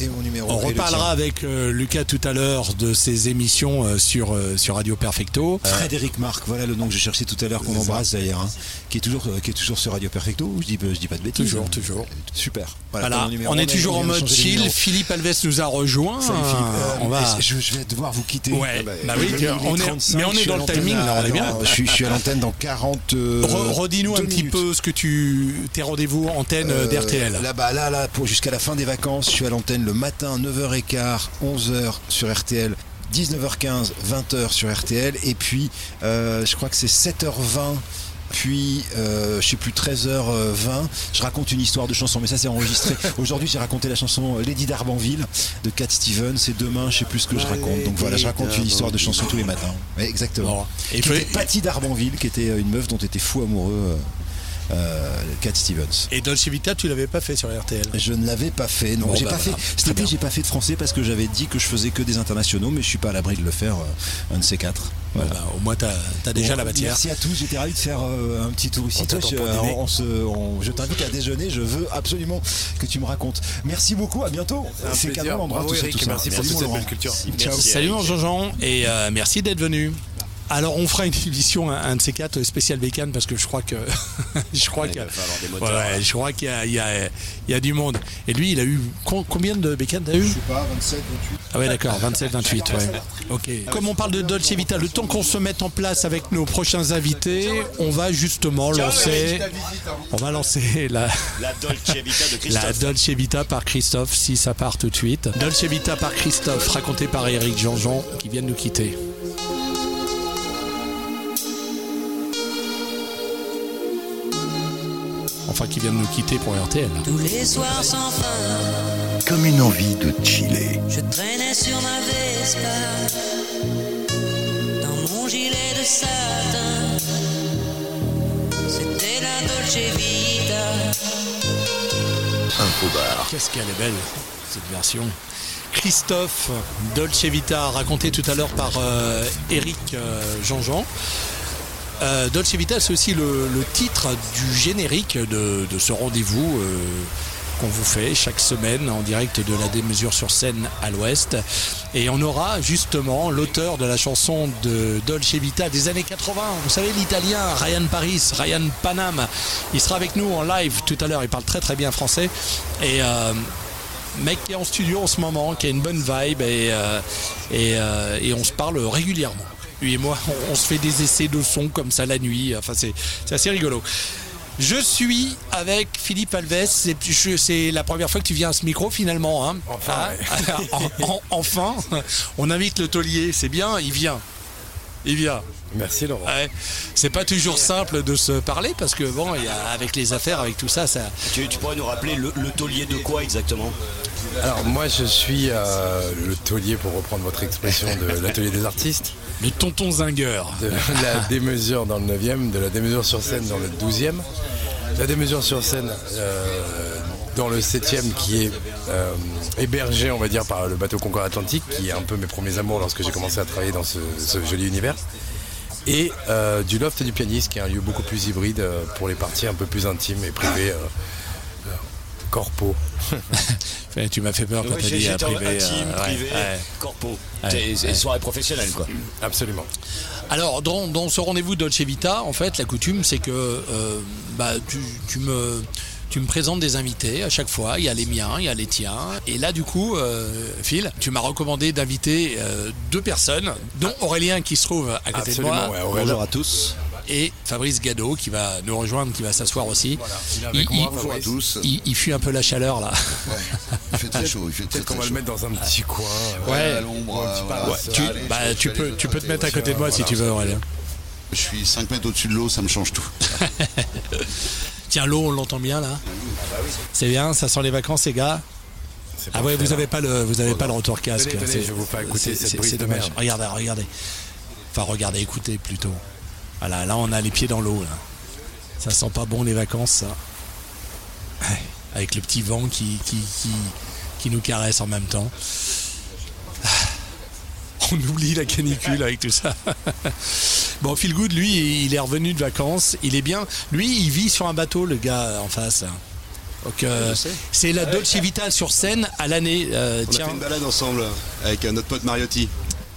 et mon numéro. On reparlera avec euh, Lucas tout à l'heure de ses émissions euh, sur, euh, sur Radio Perfecto. Frédéric Marc, voilà le nom que j'ai cherché tout à l'heure, qu'on embrasse d'ailleurs, hein, qui est toujours, euh, qui est toujours sur Radio Perfecto. Je dis, je dis pas de bêtises. Toujours, hein. toujours. Super. Voilà, Voilà, numéro. on est vient- toujours en mode chill. Philippe Alves nous a rejoint. Salut. Euh, on va. je, je vais devoir vous quitter. Ouais, Ah bah oui, il est on est- 35, mais on est dans le timing, là, on est bien. Je suis, je suis à l'antenne dans 40. euh, Re- Redis-nous un petit peu ce que tu tes rendez-vous antenne Euh, d'RTL. Là, bah, là, là, pour jusqu'à la fin des vacances, je suis à l'antenne le matin 9h15, 11h sur RTL. 19h15, 20h sur RTL et puis euh, je crois que c'est 7h20 puis euh, je sais plus 13h20 je raconte une histoire de chanson mais ça c'est enregistré. Aujourd'hui j'ai raconté la chanson Lady d'Arbanville de Cat Stevens. Et demain je sais plus ce que je raconte. Donc voilà je raconte une histoire de chanson tous les matins. Ouais, exactement. Et qui puis- était Patty d'Arbanville qui était une meuf dont était fou amoureux euh, Cat Stevens. Et Dolce Vita, tu l'avais pas fait sur RTL Je ne l'avais pas fait, non. Bon, j'ai bah pas voilà. fait. Cet été, j'ai pas fait de français parce que j'avais dit que je faisais que des internationaux, mais je suis pas à l'abri de le faire euh, un de ces quatre. Voilà. Bah, Au moins, t'as as déjà Bon, la matière. Merci à tous, j'étais ravi de faire euh, un petit tour ici. Toi, je, on se- on- je t'invite à déjeuner, je veux absolument que tu me racontes. Merci beaucoup, à bientôt. Un C'est plaisir. cadeau ça. merci pour toute cette belle culture. Ciao. Merci, Salut mon Jean-Jean et euh, merci d'être venu. Alors on fera une émission, un, un de ces quatre spécial bécane parce que je crois que je crois ouais, je crois qu'il y a, il y, a, il y a du monde. Et lui, il a eu con- combien de bécanes t'as eu? Je sais pas, 27, 28. Ah ouais d'accord, 27, 28, ouais. Ok. Comme on parle de Dolce Vita, le temps qu'on se mette en place avec nos prochains invités, on va justement lancer, on va lancer la, La Dolce Vita de la. Dolce Vita par Christophe, si ça part tout de suite. Dolce Vita par Christophe, raconté par Eric Jean-Jean, qui vient de nous quitter. Enfin, qui vient de nous quitter pour RTL. Tous les soirs sans fin, Comme une envie de chiller. je traînais sur ma Vespa dans mon gilet de satin. C'était la Dolce Vita. Infobar. Qu'est-ce qu'elle est belle, cette version. Christophe Dolce Vita, raconté tout à l'heure par euh, Eric euh, Jean-Jean. Euh, Dolce Vita, c'est aussi le, le titre du générique de, de ce rendez-vous euh, qu'on vous fait chaque semaine en direct de la démesure sur scène à l'ouest. Et on aura justement l'auteur de la chanson de Dolce Vita des années 80. Vous savez, l'italien Ryan Paris, Ryan Panam. Il sera avec nous en live tout à l'heure. Il parle très très bien français. Et. euh, mec qui est en studio en ce moment, qui a une bonne vibe et, euh, et, euh, et on se parle régulièrement. Lui et moi, on, on se fait des essais de son comme ça la nuit. Enfin, c'est assez rigolo. Je suis avec Philippe Alves. C'est la première fois que tu viens à ce micro finalement. Hein Enfin, En- en- enfin, on invite le taulier. C'est bien, il vient. Il vient. Merci Laurent. Ouais. C'est pas toujours simple de se parler parce que bon, il y a, avec les affaires, avec tout ça, ça. Tu, tu pourrais nous rappeler le, le taulier de quoi exactement? Alors moi je suis euh, le taulier pour reprendre votre expression de l'atelier des artistes, Le tonton zingueur. de la démesure dans le 9e, de la démesure sur scène dans le 12e, la démesure sur scène euh, dans le 7e qui est euh, hébergé on va dire par le bateau Concorde Atlantique qui est un peu mes premiers amours lorsque j'ai commencé à travailler dans ce, ce joli univers. Et euh, du loft du pianiste qui est un lieu beaucoup plus hybride euh, pour les parties un peu plus intimes et privées. Corpo. Tu m'as fait peur quand t'as j'ai- dit euh, privé. intime, euh, ouais, privé, ouais. corpo. Ouais, ouais. soirée professionnelle quoi. Absolument. Alors, dans, dans ce rendez-vous Dolce Vita, en fait, la coutume, c'est que euh, bah, tu, tu me, tu me présentes des invités à chaque fois. Il y a les miens, il y a les tiens. Et là, du coup, euh, Phil, tu m'as recommandé d'inviter euh, deux personnes, dont Aurélien qui se trouve à côté Absolument, de moi, ouais, Aurélien. Bonjour à tous. Et Fabrice Gado qui va nous rejoindre, qui va s'asseoir aussi. Il est avec Il- moi, il- Bonjour à tous. Il, il fuit un peu la chaleur là. Il fait très chaud. Il fait très, Peut-être qu'on très va le mettre dans un petit coin. euh, Ouais. à l'ombre. euh, pas- voilà. ouais, Tu, Allez, bah, tu peux, aller tu peux te mettre à côté de moi si tu veux, Aurélien. Je suis 5 mètres au-dessus de l'eau, ça me change tout. Tiens, l'eau, on l'entend bien là. C'est bien, ça sent les vacances, les gars. Ah ouais, vous avez pas le, vous avez pas le retour casque. Tenez, tenez, C'est- je vais vous faire écouter c'est- cette c'est- brise C'est de mer. Regardez, regardez. Enfin, regardez, écoutez plutôt. Voilà, là, on a les pieds dans l'eau. Ça sent pas bon les vacances, ça. Ouais, Avec le petit vent qui, qui, qui, qui nous caresse en même temps. Ah. On oublie la canicule avec tout ça. Bon, Phil Good, lui, il est revenu de vacances. Il est bien. Lui, il vit sur un bateau, le gars en face. Donc, euh, c'est la Dolce Vita sur scène à l'année. Euh, On a fait une balade ensemble avec euh, notre pote Mariotti.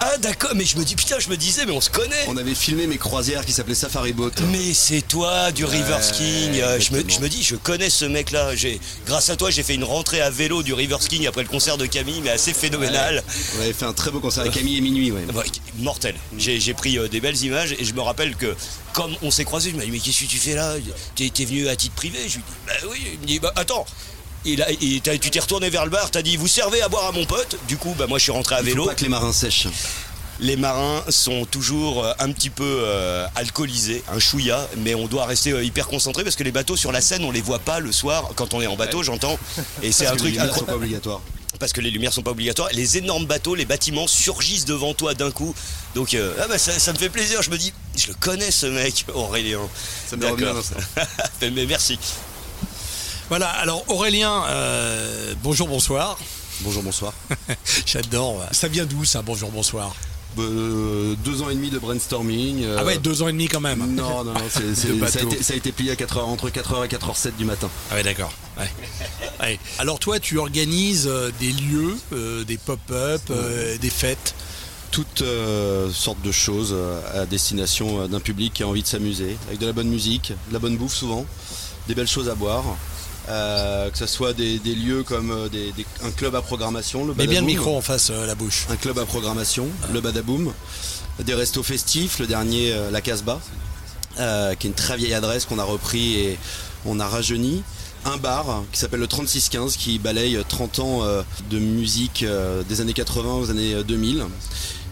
Ah d'accord, mais je me dis putain, je me disais, mais on se connaît. On avait filmé mes croisières qui s'appelaient Safari Boat. Mais c'est toi du River Skiing. Euh, je, me, je me dis, je connais ce mec-là. J'ai, grâce à toi, j'ai fait une rentrée à vélo du River Skiing après le concert de Camille, mais assez phénoménal. On avait fait un très beau concert avec Camille et Minuit. Ouais. Ouais, mortel. J'ai, j'ai pris euh, des belles images et je me rappelle que comme on s'est croisés, je me dit mais qu'est-ce que tu fais là? T'es, t'es venu à titre privé? Je lui dis bah oui. Il me dit bah attends. Il a- il t'a- tu t'es retourné vers le bar, t'as dit vous servez à boire à mon pote. Du coup bah moi je suis rentré à Il faut vélo. pas que les marins sèchent. Les marins sont toujours euh, un petit peu euh, alcoolisés, un chouïa, mais on doit rester euh, hyper concentré parce que les bateaux sur la Seine, on les voit pas le soir quand on est en bateau, j'entends. Et c'est un Parce que truc les lumières sont pas obligatoires. parce que les lumières sont pas obligatoires. Les énormes bateaux, les bâtiments surgissent devant toi d'un coup. Donc euh, ah bah, ça, ça me fait plaisir. Je me dis, je le connais ce mec, Aurélien. Ça me revient, D'accord. Mais mais merci. Voilà, alors Aurélien, euh, bonjour, bonsoir. Bonjour, bonsoir. J'adore. Ça vient d'où ça, bonjour, bonsoir? Euh, deux ans et demi de brainstorming. euh, Ah ouais, deux ans et demi quand même. Non, non, non, c'est- c'est- De ça, a été, ça a été plié à 4 heures, entre 4h et 4h07 du matin. Ah ouais, d'accord. Ouais. Ouais. Alors toi, tu organises des lieux, euh, des pop-up, des fêtes? Toutes sortes de choses à destination d'un public qui a envie de s'amuser, avec de la bonne musique, de la bonne bouffe souvent, des belles choses à boire. Euh, que ce soit des, des lieux comme euh, des- des- un club à programmation, le Mets bien le micro en face euh, la bouche. un club à programmation, le Badaboom, des restos festifs, le dernier euh, la Casbah, euh, qui est une très vieille adresse qu'on a repris et on a rajeuni. Un bar qui s'appelle le 3615 qui balaye 30 ans euh, de musique euh, des années 80 aux années euh, 2000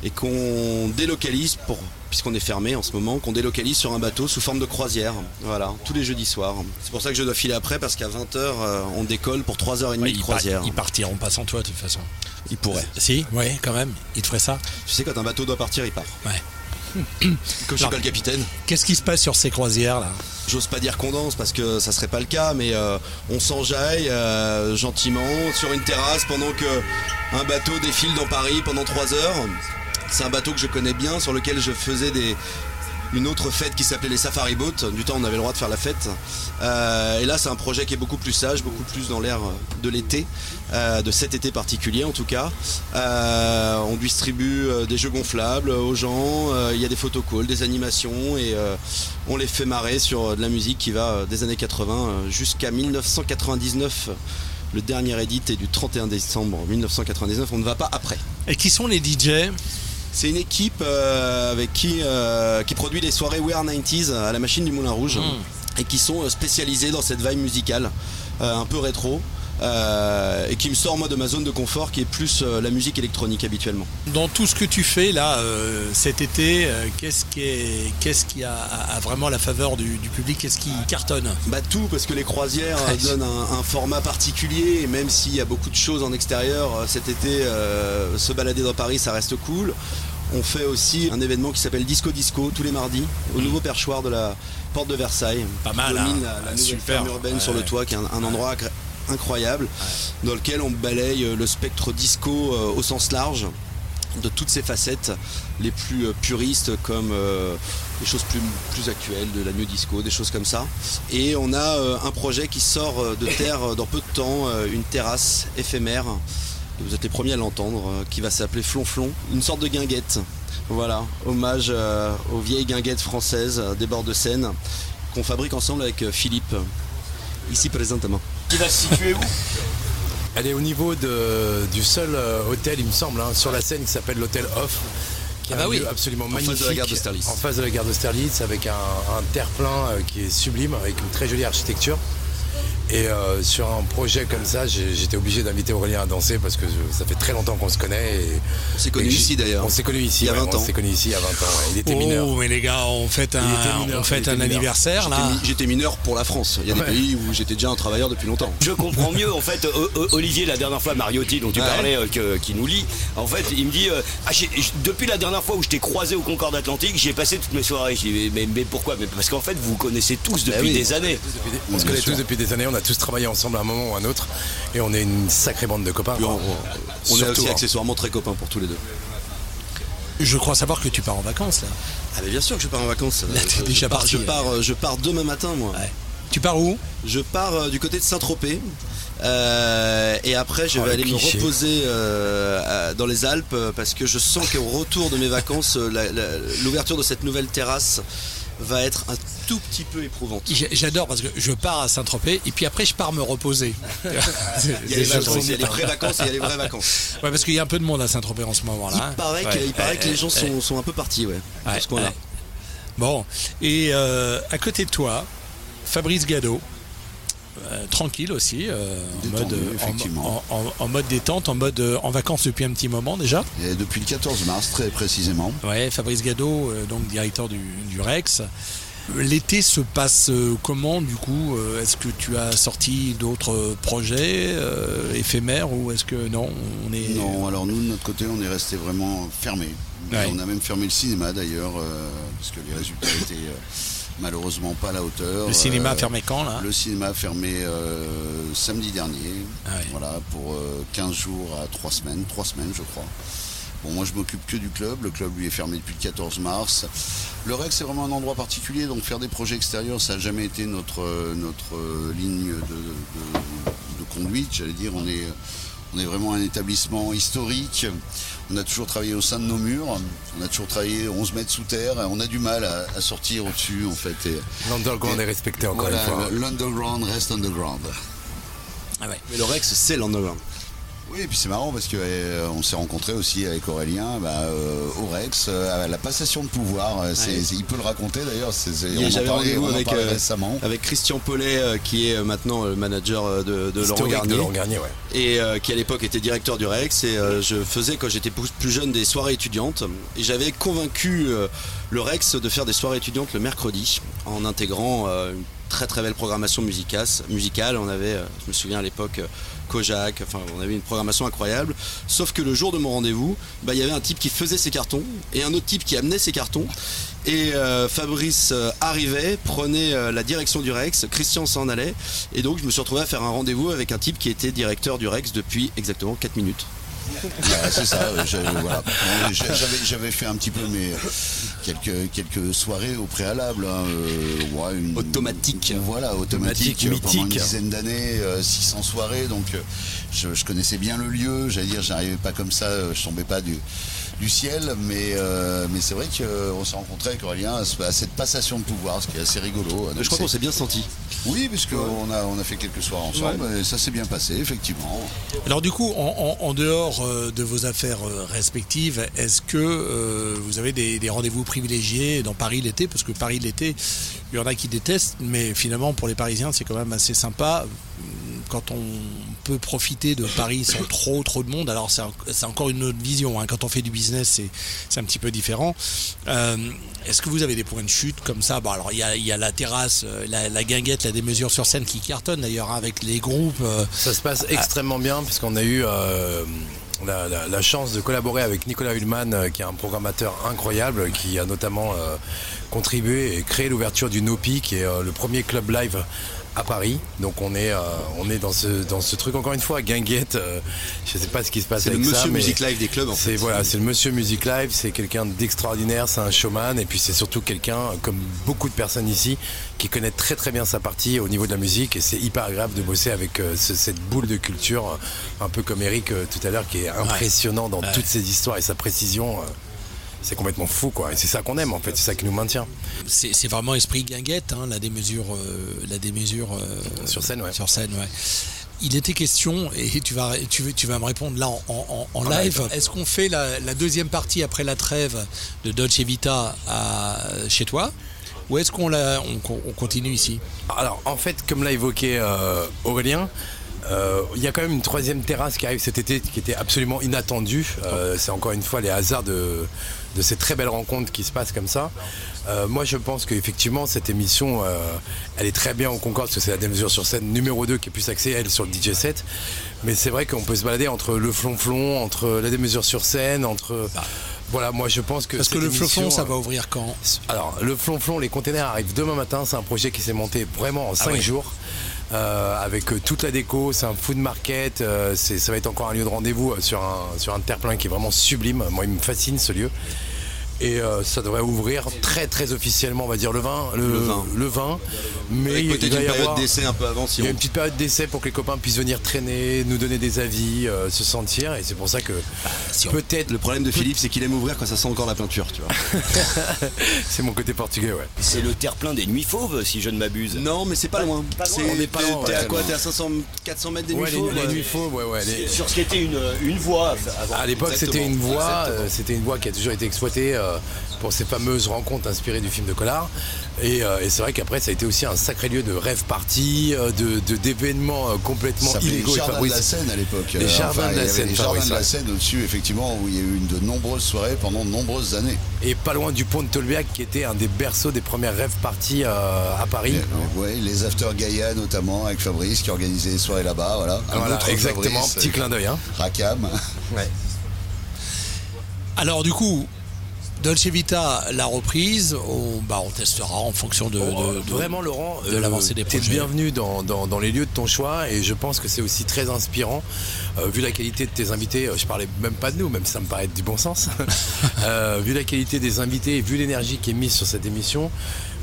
et qu'on délocalise pour puisqu'on est fermé en ce moment, qu'on délocalise sur un bateau sous forme de croisière. Voilà, tous les jeudis soirs. C'est pour ça que je dois filer après parce qu'à 20h on décolle pour 3h30 Ouais, de ils, croisière. ils partiront pas sans toi de toute façon. Il pourrait. Si, ouais, quand même. Ils te feraient ça. Tu sais quand un bateau doit partir, il part. Ouais. Comme je suis pas le capitaine. Qu'est-ce qui se passe sur ces croisières là J'ose pas dire qu'on danse parce que ça serait pas le cas, mais euh, on s'enjaille euh, gentiment sur une terrasse pendant que un bateau défile dans Paris pendant 3 heures. C'est un bateau que je connais bien, sur lequel je faisais une autre fête qui s'appelait les Safari Boats. Du temps, on avait le droit de faire la fête. Euh, et là, c'est un projet qui est beaucoup plus sage, beaucoup plus dans l'air de l'été, euh, de cet été particulier en tout cas. Euh, on distribue des jeux gonflables aux gens, il y a des photocalls, des animations et on les fait marrer sur de la musique qui va des années 80 euh, jusqu'à 1999. Le dernier édit est du 31 décembre 1999, on ne va pas après. Et qui sont les DJ C'est une équipe euh, avec qui, euh, qui produit les soirées We Are 90s à la machine du Moulin Rouge. Et qui sont euh, spécialisés dans cette vibe musicale euh, un peu rétro euh, et qui me sort moi de ma zone de confort qui est plus euh, la musique électronique habituellement. Dans tout ce que tu fais là euh, cet été, qu'est-ce qui, est, qu'est-ce qui a, a vraiment la faveur du, du public? Qu'est-ce qui cartonne? Bah tout parce que les croisières donnent un, un format particulier et même s'il y a beaucoup de choses en extérieur cet été se balader dans Paris ça reste cool. On fait aussi un événement qui s'appelle Disco Disco tous les mardis au nouveau perchoir de la porte de Versailles. Pas mal, domine hein. la, la nouvelle super. ferme urbaine Ouais, sur le toit qui est un, un endroit incroyable dans lequel on balaye euh, le spectre disco euh, au sens large de toutes ses facettes les plus euh, puristes comme euh, des choses plus, plus actuelles, de la new disco, des choses comme ça. Et on a un projet qui sort de terre dans peu de temps, une terrasse éphémère, vous êtes les premiers à l'entendre, qui va s'appeler Flonflon, une sorte de guinguette. Voilà, hommage aux vieilles guinguettes françaises des bords de Seine qu'on fabrique ensemble avec Philippe, ici présentement. Qui va se situer où Elle est au niveau de- du seul euh, hôtel, il me semble, hein, sur la scène qui s'appelle l'hôtel Off. Qui est Ah bah un oui. lieu absolument face de la magnifique. gare d'Austerlitz. En face de la gare d'Austerlitz, avec un, un terre-plein euh, qui est sublime, avec une très jolie architecture. Et euh, sur un projet comme ça, j'étais obligé d'inviter Aurélien à danser parce que je- ça fait très longtemps qu'on se connaît. et- On s'est que ici, d'ailleurs. On s'est connus ici, Il y a ouais, 20 on ans. s'est connus ici il y a 20 ans. ouais. Il était mineur. Oh mais les gars, on fête un, était mineur, on il fête était un mineur. anniversaire J'étais là. J'étais mineur pour la France. Il y a des pays où j'étais déjà un travailleur depuis longtemps. Je comprends mieux en fait O- O- Olivier la dernière fois Mariotti dont tu Ouais. parlais euh, que- qui nous lit en fait il me dit euh, Ah, depuis la dernière fois où je t'ai croisé au Concorde Atlantique j'ai passé toutes mes soirées je dis mais, mais pourquoi? Mais parce qu'en fait vous vous connaissez tous depuis oui. des années On se connaît tous depuis des années, on a tous travaillé ensemble à un moment ou à un autre. Et on est une sacrée bande de copains. On, on est aussi hein. accessoirement très copains pour tous les deux. Je crois savoir que tu pars en vacances là. Ah mais bien sûr que je pars en vacances. Là, t'es je, déjà je pars, parti, je hein. pars, euh, je pars demain matin moi. Ouais. Tu pars où? Je pars euh, du côté de Saint-Tropez. euh, et après, je Oh, vais le aller me reposer euh, dans les Alpes euh, parce que je sens qu'au retour de mes vacances, euh, l'ouverture de cette nouvelle terrasse va être un tout petit peu éprouvante. J'adore parce que je pars à Saint-Tropez et puis après je pars me reposer. Il y a les vacances, il y a les pré-vacances et il y a les vraies vacances. Ouais, parce qu'il y a un peu de monde à Saint-Tropez en ce moment là. Il paraît, que, il paraît que les gens sont, sont un peu partis, ouais, Ouais, dans ce coin-là. ouais. Bon, et euh, à côté de toi, Fabrice Gado, euh, tranquille aussi, euh, en, Détendu, mode, euh, en- effectivement. en, en- en mode détente, en mode euh, en vacances depuis un petit moment déjà. Et depuis le 14 mars, très précisément. Ouais, Fabrice Gado, euh, donc directeur du, du Rex. L'été se passe comment du coup Est-ce que tu as sorti d'autres projets éphémères ou est-ce que non on est Non, alors nous, de notre côté, on est resté vraiment fermé. Ouais. On a même fermé le cinéma d'ailleurs, parce que les résultats étaient malheureusement pas à la hauteur. Le cinéma a Euh, fermé quand là? Le cinéma a fermé euh, samedi dernier, Ah voilà, pour euh, 15 jours à 3 semaines, 3 semaines je crois. Bon, moi je m'occupe que du club, le club lui est fermé depuis le 14 mars. Le REC c'est vraiment un endroit particulier, donc faire des projets extérieurs ça n'a jamais été notre, euh, notre euh, ligne de, de- de conduite, j'allais dire. On est, on est vraiment un établissement historique. On a toujours travaillé au sein de nos murs, on a toujours travaillé 11 mètres sous terre, on a du mal à, à sortir au-dessus en fait. L'underground est respecté encore voilà, une fois. L'underground reste underground. Ah ouais. Mais le Rex, c'est l'underground. Oui, et puis c'est marrant parce que euh, on s'est rencontré aussi avec Aurélien bah, euh, au Rex, euh, à la passation de pouvoir. euh, c'est- Ouais. c'est- il peut le raconter d'ailleurs. c'est- on en J'avais parlait, rendez-vous on en avec, parlait euh, récemment. avec Christian Paulet, euh, qui est maintenant le manager de, de Laurent Garnier. de Laurent Garnier, ouais. et euh, qui à l'époque était directeur du Rex et euh, je faisais quand j'étais plus jeune des soirées étudiantes et j'avais convaincu euh, le Rex de faire des soirées étudiantes le mercredi en intégrant euh, une très très belle programmation musicale. On avait, euh, je me souviens à l'époque, euh, Kojak, on avait une programmation incroyable. Sauf que le jour de mon rendez-vous, bah, il y avait un type qui faisait ses cartons et un autre type qui amenait ses cartons. Et euh, Fabrice arrivait, prenait la direction du Rex, Christian s'en allait, et donc je me suis retrouvé à faire un rendez-vous avec un type qui était directeur du Rex depuis exactement 4 minutes. Bah, c'est ça. euh, voilà. J'avais, fait un petit peu mes quelques quelques soirées au préalable. hein, euh, ouais, une- Automatique. Voilà, automatique. Automatique, euh, pendant une dizaine d'années, euh, 600 soirées. Donc je, je connaissais bien le lieu. J'allais dire, j'arrivais pas comme ça. Je tombais pas du du ciel, mais, euh, mais c'est vrai qu'on s'est rencontré avec Aurélien à, ce- à cette passation de pouvoir, ce qui est assez rigolo. Donc je crois qu'on s'est bien senti. Oui, puisqu'on a, on a fait quelques soirs ensemble et ça s'est bien passé, effectivement. Alors du coup, en, en- en dehors euh, de vos affaires euh, respectives, est-ce que euh, vous avez des, des rendez-vous privilégiés dans Paris l'été? Parce que Paris l'été, il y en a qui détestent, mais finalement pour les Parisiens, c'est quand même assez sympa quand on peut profiter de Paris sans trop trop de monde. Alors c'est encore une autre vision. hein. Quand on fait du business, c'est un petit peu différent. Euh, Est-ce que vous avez des points de chute comme ça? Alors il y a, y a la terrasse, euh, la, guinguette, la démesure sur scène qui cartonne d'ailleurs hein, avec les groupes. euh, Ça se passe extrêmement bien puisqu'on a eu la, chance de collaborer avec Nicolas Hullman euh, qui est un programmateur incroyable qui a notamment contribué et créé l'ouverture du Nopi qui est le premier club live à Paris. Donc on est, euh, on est dans, ce, dans ce truc encore une fois, Guinguette. euh, je sais pas ce qui se passe C'est le avec monsieur Music Live des clubs en fait. voilà, c'est le monsieur Music Live, c'est quelqu'un d'extraordinaire, c'est un showman et puis c'est surtout quelqu'un comme beaucoup de personnes ici qui connaît très très bien sa partie au niveau de la musique et c'est hyper agréable de bosser avec euh, ce- cette boule de culture euh, un peu comme Eric euh, tout à l'heure qui est impressionnant dans Ouais. toutes ses histoires et sa précision. C'est complètement fou quoi et c'est ça qu'on aime en fait, c'est ça qui nous maintient. C'est vraiment esprit guinguette, hein, la démesure, euh, la démesure euh, Sur scène, ouais. Sur scène, ouais. Il était question, et tu vas, tu, vas- tu vas me répondre là en, en- en En live. Est-ce qu'on fait la, la deuxième partie après la trêve de Dolce Vita à, chez toi? Ou est-ce qu'on la, on, on continue ici? Alors en fait, comme l'a évoqué euh, Aurélien, euh, il y a quand même une troisième terrasse qui arrive cet été qui était absolument inattendue. Euh, c'est encore une fois les hasards de, de ces très belles rencontres qui se passent comme ça. Euh, moi je pense qu'effectivement cette émission euh, elle est très bien au Concorde parce que c'est la démesure sur scène numéro 2 qui est plus axée elle sur le DJ set. Mais c'est vrai qu'on peut se balader entre le flonflon, entre la démesure sur scène, entre... Voilà, moi je pense que... Parce que le flonflon, ça va ouvrir quand? Alors, le flonflon, les containers arrivent demain matin. C'est un projet qui s'est monté vraiment en 5 ouais. jours. Euh, avec euh, toute la déco, c'est un food market, euh, ça va être encore un lieu de rendez-vous euh, sur un, sur un terre-plein qui est vraiment sublime. Moi, il me fascine ce lieu. Et euh, ça devrait ouvrir très très officiellement, on va dire le 20. Le, Le 20. le 20. Mais Avec il peut-être va une y période d'essai un peu avant si il y a une petite période d'essai pour que les copains puissent venir traîner, nous donner des avis, euh, se sentir. Et c'est pour ça que peut-être Le problème de Philippe, c'est qu'il aime ouvrir quand ça sent encore la peinture, tu vois. c'est mon côté portugais, ouais. C'est le terre-plein des nuits fauves, si je ne m'abuse. Non, mais c'est pas loin. C'est- on est pas t'es- loin, T'es ouais, à quoi. T'es à 500, 400 mètres des Ouais, nuits fauves, les ouais. nuits fauves, ouais, ouais. les- Sur ce qui était une, une voie avant. À l'époque, c'était une voie, euh, c'était une voie qui a toujours été exploitée. euh, euh, pour ces fameuses rencontres inspirées du film de Collard. Et, euh, et c'est vrai qu'après, ça a été aussi un sacré lieu de rêve party, euh, de de- d'événements euh, complètement Ça les illégaux et jardins de la Seine à l'époque. Les Euh, jardins enfin, de la Seine, Les jardins de la ouais. Seine au-dessus, effectivement, où il y a eu une de nombreuses soirées pendant de nombreuses années. Et pas loin du pont de Tolbiac, qui était un des berceaux des premières rêves parties euh, à Paris. Ouais, les After Gaïa notamment avec Fabrice qui organisait des soirées là-bas. Voilà, Un Voilà, exactement, Fabrice, petit euh, clin d'œil. Hein. Racam. Alors du coup, Dolce Vita, la reprise, on, bah, on testera en fonction de, de- de- Vraiment, Laurent, de l'avancée des projets. bienvenu dans, dans- dans les lieux de ton choix et je pense que c'est aussi très inspirant. Euh, vu la qualité de tes invités, euh, je parlais même pas de nous, même si ça me paraît du bon sens. Euh, vu la qualité des invités et vu l'énergie qui est mise sur cette émission,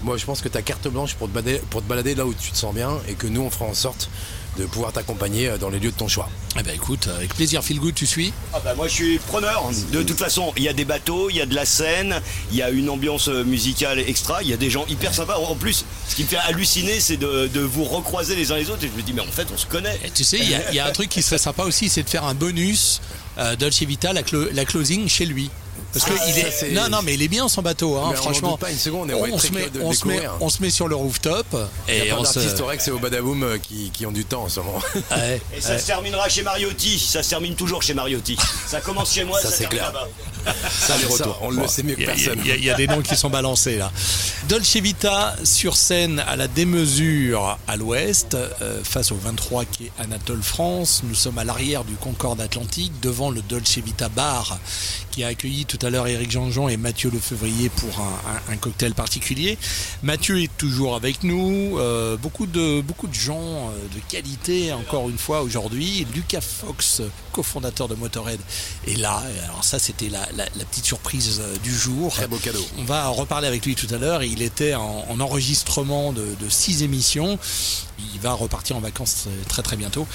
moi je pense que tu as carte blanche pour te, balader, pour te balader là où tu te sens bien et que nous on fera en sorte de pouvoir t'accompagner euh, dans les lieux de ton choix. Eh ben écoute, avec plaisir, Feel Good, tu suis? Ah bah moi je suis preneur. De toute façon, il y a des bateaux, il y a de la scène, il y a une ambiance musicale extra, il y a des gens hyper sympas. En plus, ce qui me fait halluciner, c'est de, de vous recroiser les uns les autres. Et je me dis, mais en fait, on se connaît. Tu sais, il y, a- il y a un truc qui serait sympa aussi, c'est de faire un bonus euh, Dolce Vita, la, clo- la closing chez lui. Parce que Ah, il ça, est... non, non, mais il est bien son bateau, hein, on franchement. doute pas une seconde, et on se met, on, se on se sur le rooftop Il y et a on se. d'artistes au et Badaboom euh, qui, qui ont du temps en ce moment. Ouais, Et ça ouais. se terminera chez Mariotti. Ça se termine toujours chez Mariotti. Ça commence chez moi, Ça, ça, c'est clair. Ça, ça, on le sait mieux que Il y a- personne. Il y, a- il y a des noms qui sont balancés là. Dolce Vita sur scène à la démesure à l'ouest, euh, face au 23 qui est Anatole France. Nous sommes à l'arrière du Concorde Atlantique, devant le Dolce Vita Bar qui a accueilli tout à l'heure Éric Jean-Jean et Mathieu Le Février pour un, un- un cocktail particulier. Mathieu est toujours avec nous. euh, beaucoup, de, beaucoup de gens euh, de qualité, encore une fois aujourd'hui. Lucas Fox, cofondateur de Motorhead, est là. Alors ça, c'était la, la- la petite surprise euh, du jour. Très beau cadeau. On va en reparler avec lui tout à l'heure. Il était en, en enregistrement de, de six émissions. Il va repartir en vacances très très bientôt.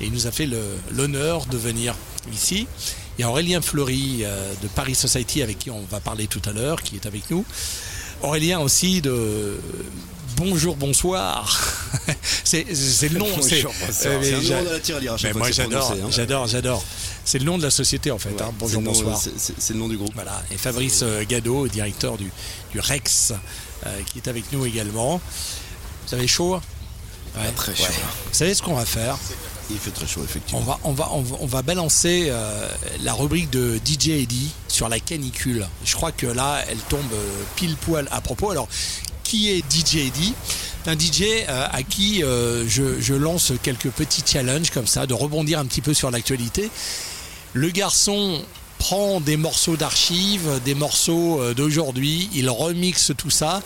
Et il nous a fait l'honneur de venir ici. Il y a Aurélien Fleury euh, de Paris Society avec qui on va parler tout à l'heure, qui est avec nous. Aurélien aussi de Bonjour, bonsoir. c'est le nom. Bonjour, c'est- bonsoir. euh, j'a- de la tirelire mais moi j'adore, hein. j'adore, j'adore. C'est le nom de la société en fait. hein. Bonjour, nom- bonsoir. c'est- le nom du groupe. Voilà, et Fabrice euh, Gado, directeur du, du Rex, euh, qui est avec nous également. Vous avez chaud Ouais. très chaud. Ouais. Vous savez ce qu'on va faire? Il fait très chaud, on effectivement. va, on, va, on, va, on va balancer euh, la rubrique de DJ Eddy sur la canicule. Je crois que là, elle tombe euh, pile poil à propos. Alors, qui est DJ Eddy un DJ euh, à qui je, je lance quelques petits challenges comme ça, de rebondir un petit peu sur l'actualité. Le garçon prend des morceaux d'archives, des morceaux euh, d'aujourd'hui, il remixe tout ça.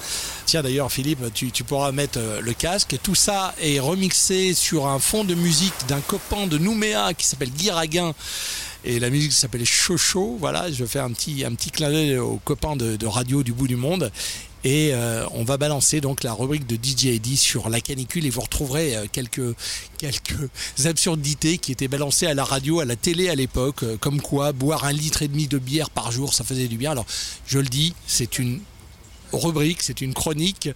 Tiens d'ailleurs Philippe, tu, pourras mettre euh, le casque. Tout ça est remixé sur un fond de musique d'un copain de Nouméa qui s'appelle Guy Raguin. Et la musique s'appelle Chocho. Voilà, je fais un petit, un petit clin d'œil aux copains de radio du bout du monde. Et euh, on va balancer donc la rubrique de DJ Eddy sur la canicule et vous retrouverez euh, quelques, quelques absurdités qui étaient balancées à la radio, à la télé à l'époque, euh, comme quoi boire un litre et demi de bière par jour, ça faisait du bien. Alors je le dis, c'est une rubrique, c'est une chronique.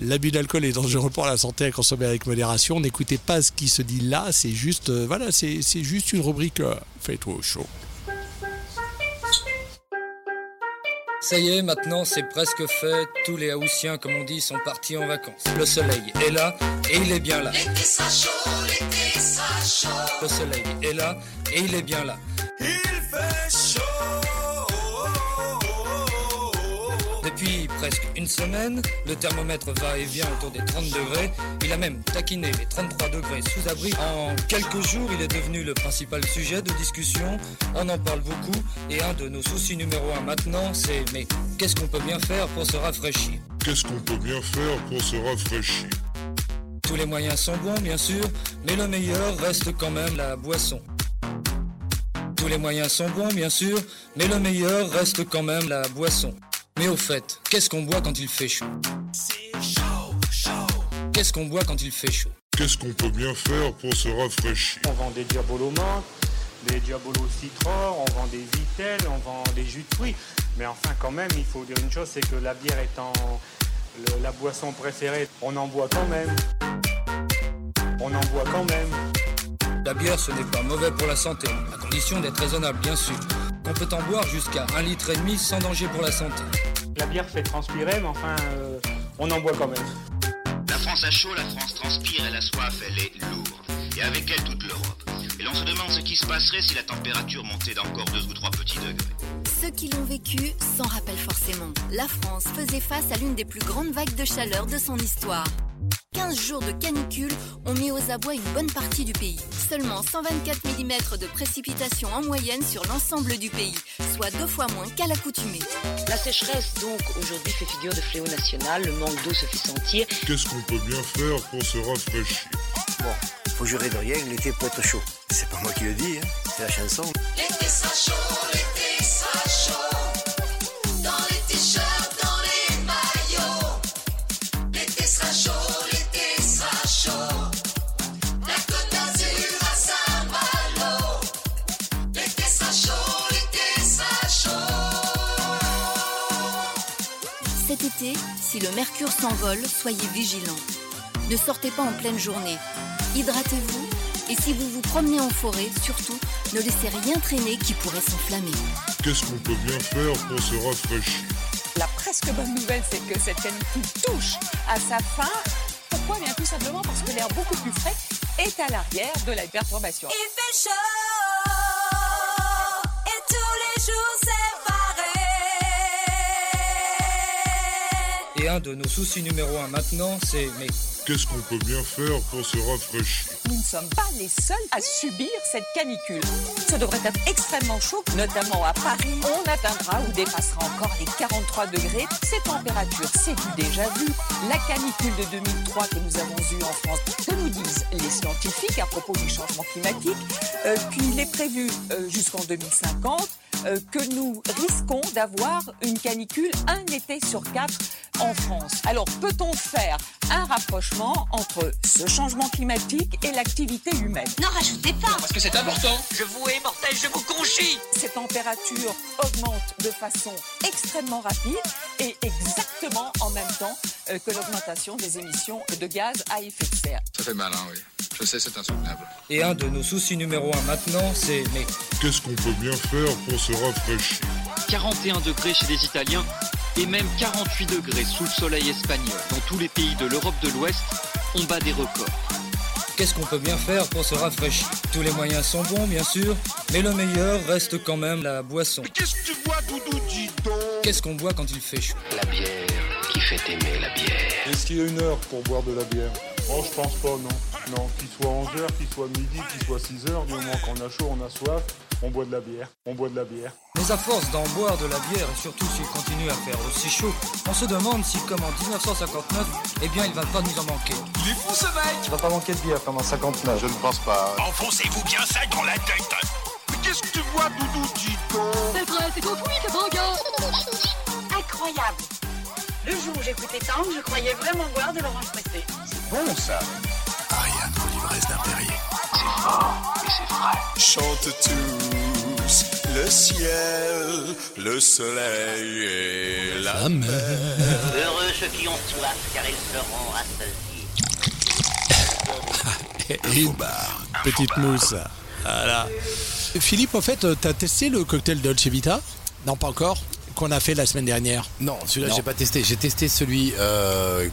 L'abus d'alcool est dangereux pour la santé à consommer avec modération. N'écoutez pas ce qui se dit là, c'est juste, voilà, c'est juste une rubrique. euh, Faites-toi au chaud. Ça y est, maintenant c'est presque fait. Tous les Haussiens, comme on dit, sont partis en vacances. Le soleil est là et il est bien là. Le soleil est là et il est bien là. Depuis presque une semaine, le thermomètre va et vient autour des 30 degrés. Il a même taquiné les 33 degrés sous abri. En quelques jours, il est devenu le principal sujet de discussion. On en parle beaucoup et un de nos soucis numéro un maintenant, c'est mais qu'est-ce qu'on peut bien faire pour se rafraîchir? Qu'est-ce qu'on peut bien faire pour se rafraîchir? Tous les moyens sont bons, bien sûr, mais le meilleur reste quand même la boisson. Tous les moyens sont bons, bien sûr, mais le meilleur reste quand même la boisson. Mais au fait, qu'est-ce qu'on boit quand il fait chaud Qu'est-ce qu'on boit quand il fait chaud Qu'est-ce qu'on peut bien faire pour se rafraîchir On vend des diabolos menthe, des diabolos citron, on vend des vitelles, on vend des jus de fruits. Mais enfin, quand même, il faut dire une chose, c'est que la bière étant le- la boisson préférée, on en boit quand même. On en boit quand même. La bière, ce n'est pas mauvais pour la santé, à condition d'être raisonnable, bien sûr. On peut en boire jusqu'à un litre et demi sans danger pour la santé. La bière fait transpirer, mais enfin, euh, on en boit quand même. La France a chaud, la France transpire et la soif, elle est lourde. Et avec elle toute l'Europe. Et l'on se demande ce qui se passerait si la température montait d'encore deux ou trois petits degrés. Ceux qui l'ont vécu s'en rappellent forcément. La France faisait face à l'une des plus grandes vagues de chaleur de son histoire. 15 jours de canicule ont mis aux abois une bonne partie du pays. Seulement 124 mm de précipitations en moyenne sur l'ensemble du pays, soit deux fois moins qu'à l'accoutumée. La sécheresse, donc, aujourd'hui fait figure de fléau national. Le manque d'eau se fait sentir. Qu'est-ce qu'on peut bien faire pour se rafraîchir? Bon, faut jurer de rien, l'été peut être chaud. C'est pas moi qui le dis, hein, c'est la chanson. L'été sera chaud, l'été si le mercure s'envole, soyez vigilants. Ne sortez pas en pleine journée. Hydratez-vous et si vous vous promenez en forêt, surtout, ne laissez rien traîner qui pourrait s'enflammer. Qu'est-ce qu'on peut bien faire pour se rafraîchir? La presque bonne nouvelle, c'est que cette canicule touche à sa fin. Pourquoi Bien tout simplement parce que l'air beaucoup plus frais est à l'arrière de la perturbation. Il fait chaud et tous les jours Et un de nos soucis numéro un maintenant, c'est mais Qu'est-ce qu'on peut bien faire pour se rafraîchir Nous ne sommes pas les seuls à subir cette canicule. Ce devrait être extrêmement chaud, notamment à Paris. On atteindra ou dépassera encore les 43 degrés. Ces températures, c'est du déjà vu. La canicule de 2003 que nous avons eue en France, que nous disent les scientifiques à propos du changement climatique, euh, qu'il est prévu euh, jusqu'en 2050 euh, que nous risquons d'avoir une canicule un été sur quatre en France. Alors peut-on faire un rapprochement entre ce changement climatique et l'activité humaine? N'en rajoutez pas. Parce que c'est important. Je vous hais, mortel, je vous conchis. Ces températures augmentent de façon extrêmement rapide et exactement en même temps euh, que l'augmentation des émissions de gaz à effet de serre. Ça fait mal, hein, oui. Je sais, c'est insoutenable. Et un de nos soucis numéro un maintenant, c'est mais Qu'est-ce qu'on peut bien faire pour se rafraîchir 41 degrés chez les Italiens et même 48 degrés sous le soleil espagnol. Dans tous les pays de l'Europe de l'Ouest, on bat des records. Qu'est-ce qu'on peut bien faire pour se rafraîchir? Tous les moyens sont bons, bien sûr, mais le meilleur reste quand même la boisson. Qu'est-ce que tu vois, Doudou, dis donc Qu'est-ce qu'on boit quand il fait chaud? La bière qui fait aimer la bière? Est-ce qu'il y a une heure pour boire de la bière? Oh, je pense pas, non. Non, qu'il soit 11h, qu'il soit midi, qu'il soit 6h, du moment qu'on a chaud, on a soif, on boit de la bière. On boit de la bière. Mais à force d'en boire de la bière, et surtout s'il continue à faire aussi chaud, on se demande si, comme en 1959, eh bien, il va pas nous en manquer. Il est fou ce mec Il va pas manquer de bière comme en 59. Je ne pense pas. Enfoncez-vous bien ça dans la tête Mais qu'est-ce que tu vois, Doudou, donc? C'est vrai, c'est ton oui, le banga Incroyable. Le jour où j'écoutais Tang, je croyais vraiment boire de l'orange pressée. Bon ça Ariane pour l'ivresse d'un Perrier. C'est fort et c'est vrai. Chante tous le ciel, le soleil et la mer. Heureux ceux qui ont soif, car ils seront rassasiés. Et une petite mousse. Voilà. Philippe, en fait, t'as testé le cocktail Dolce Vita? Non, pas encore. Qu'on a fait la semaine dernière. Non, celui-là, j'ai pas testé. J'ai testé celui euh,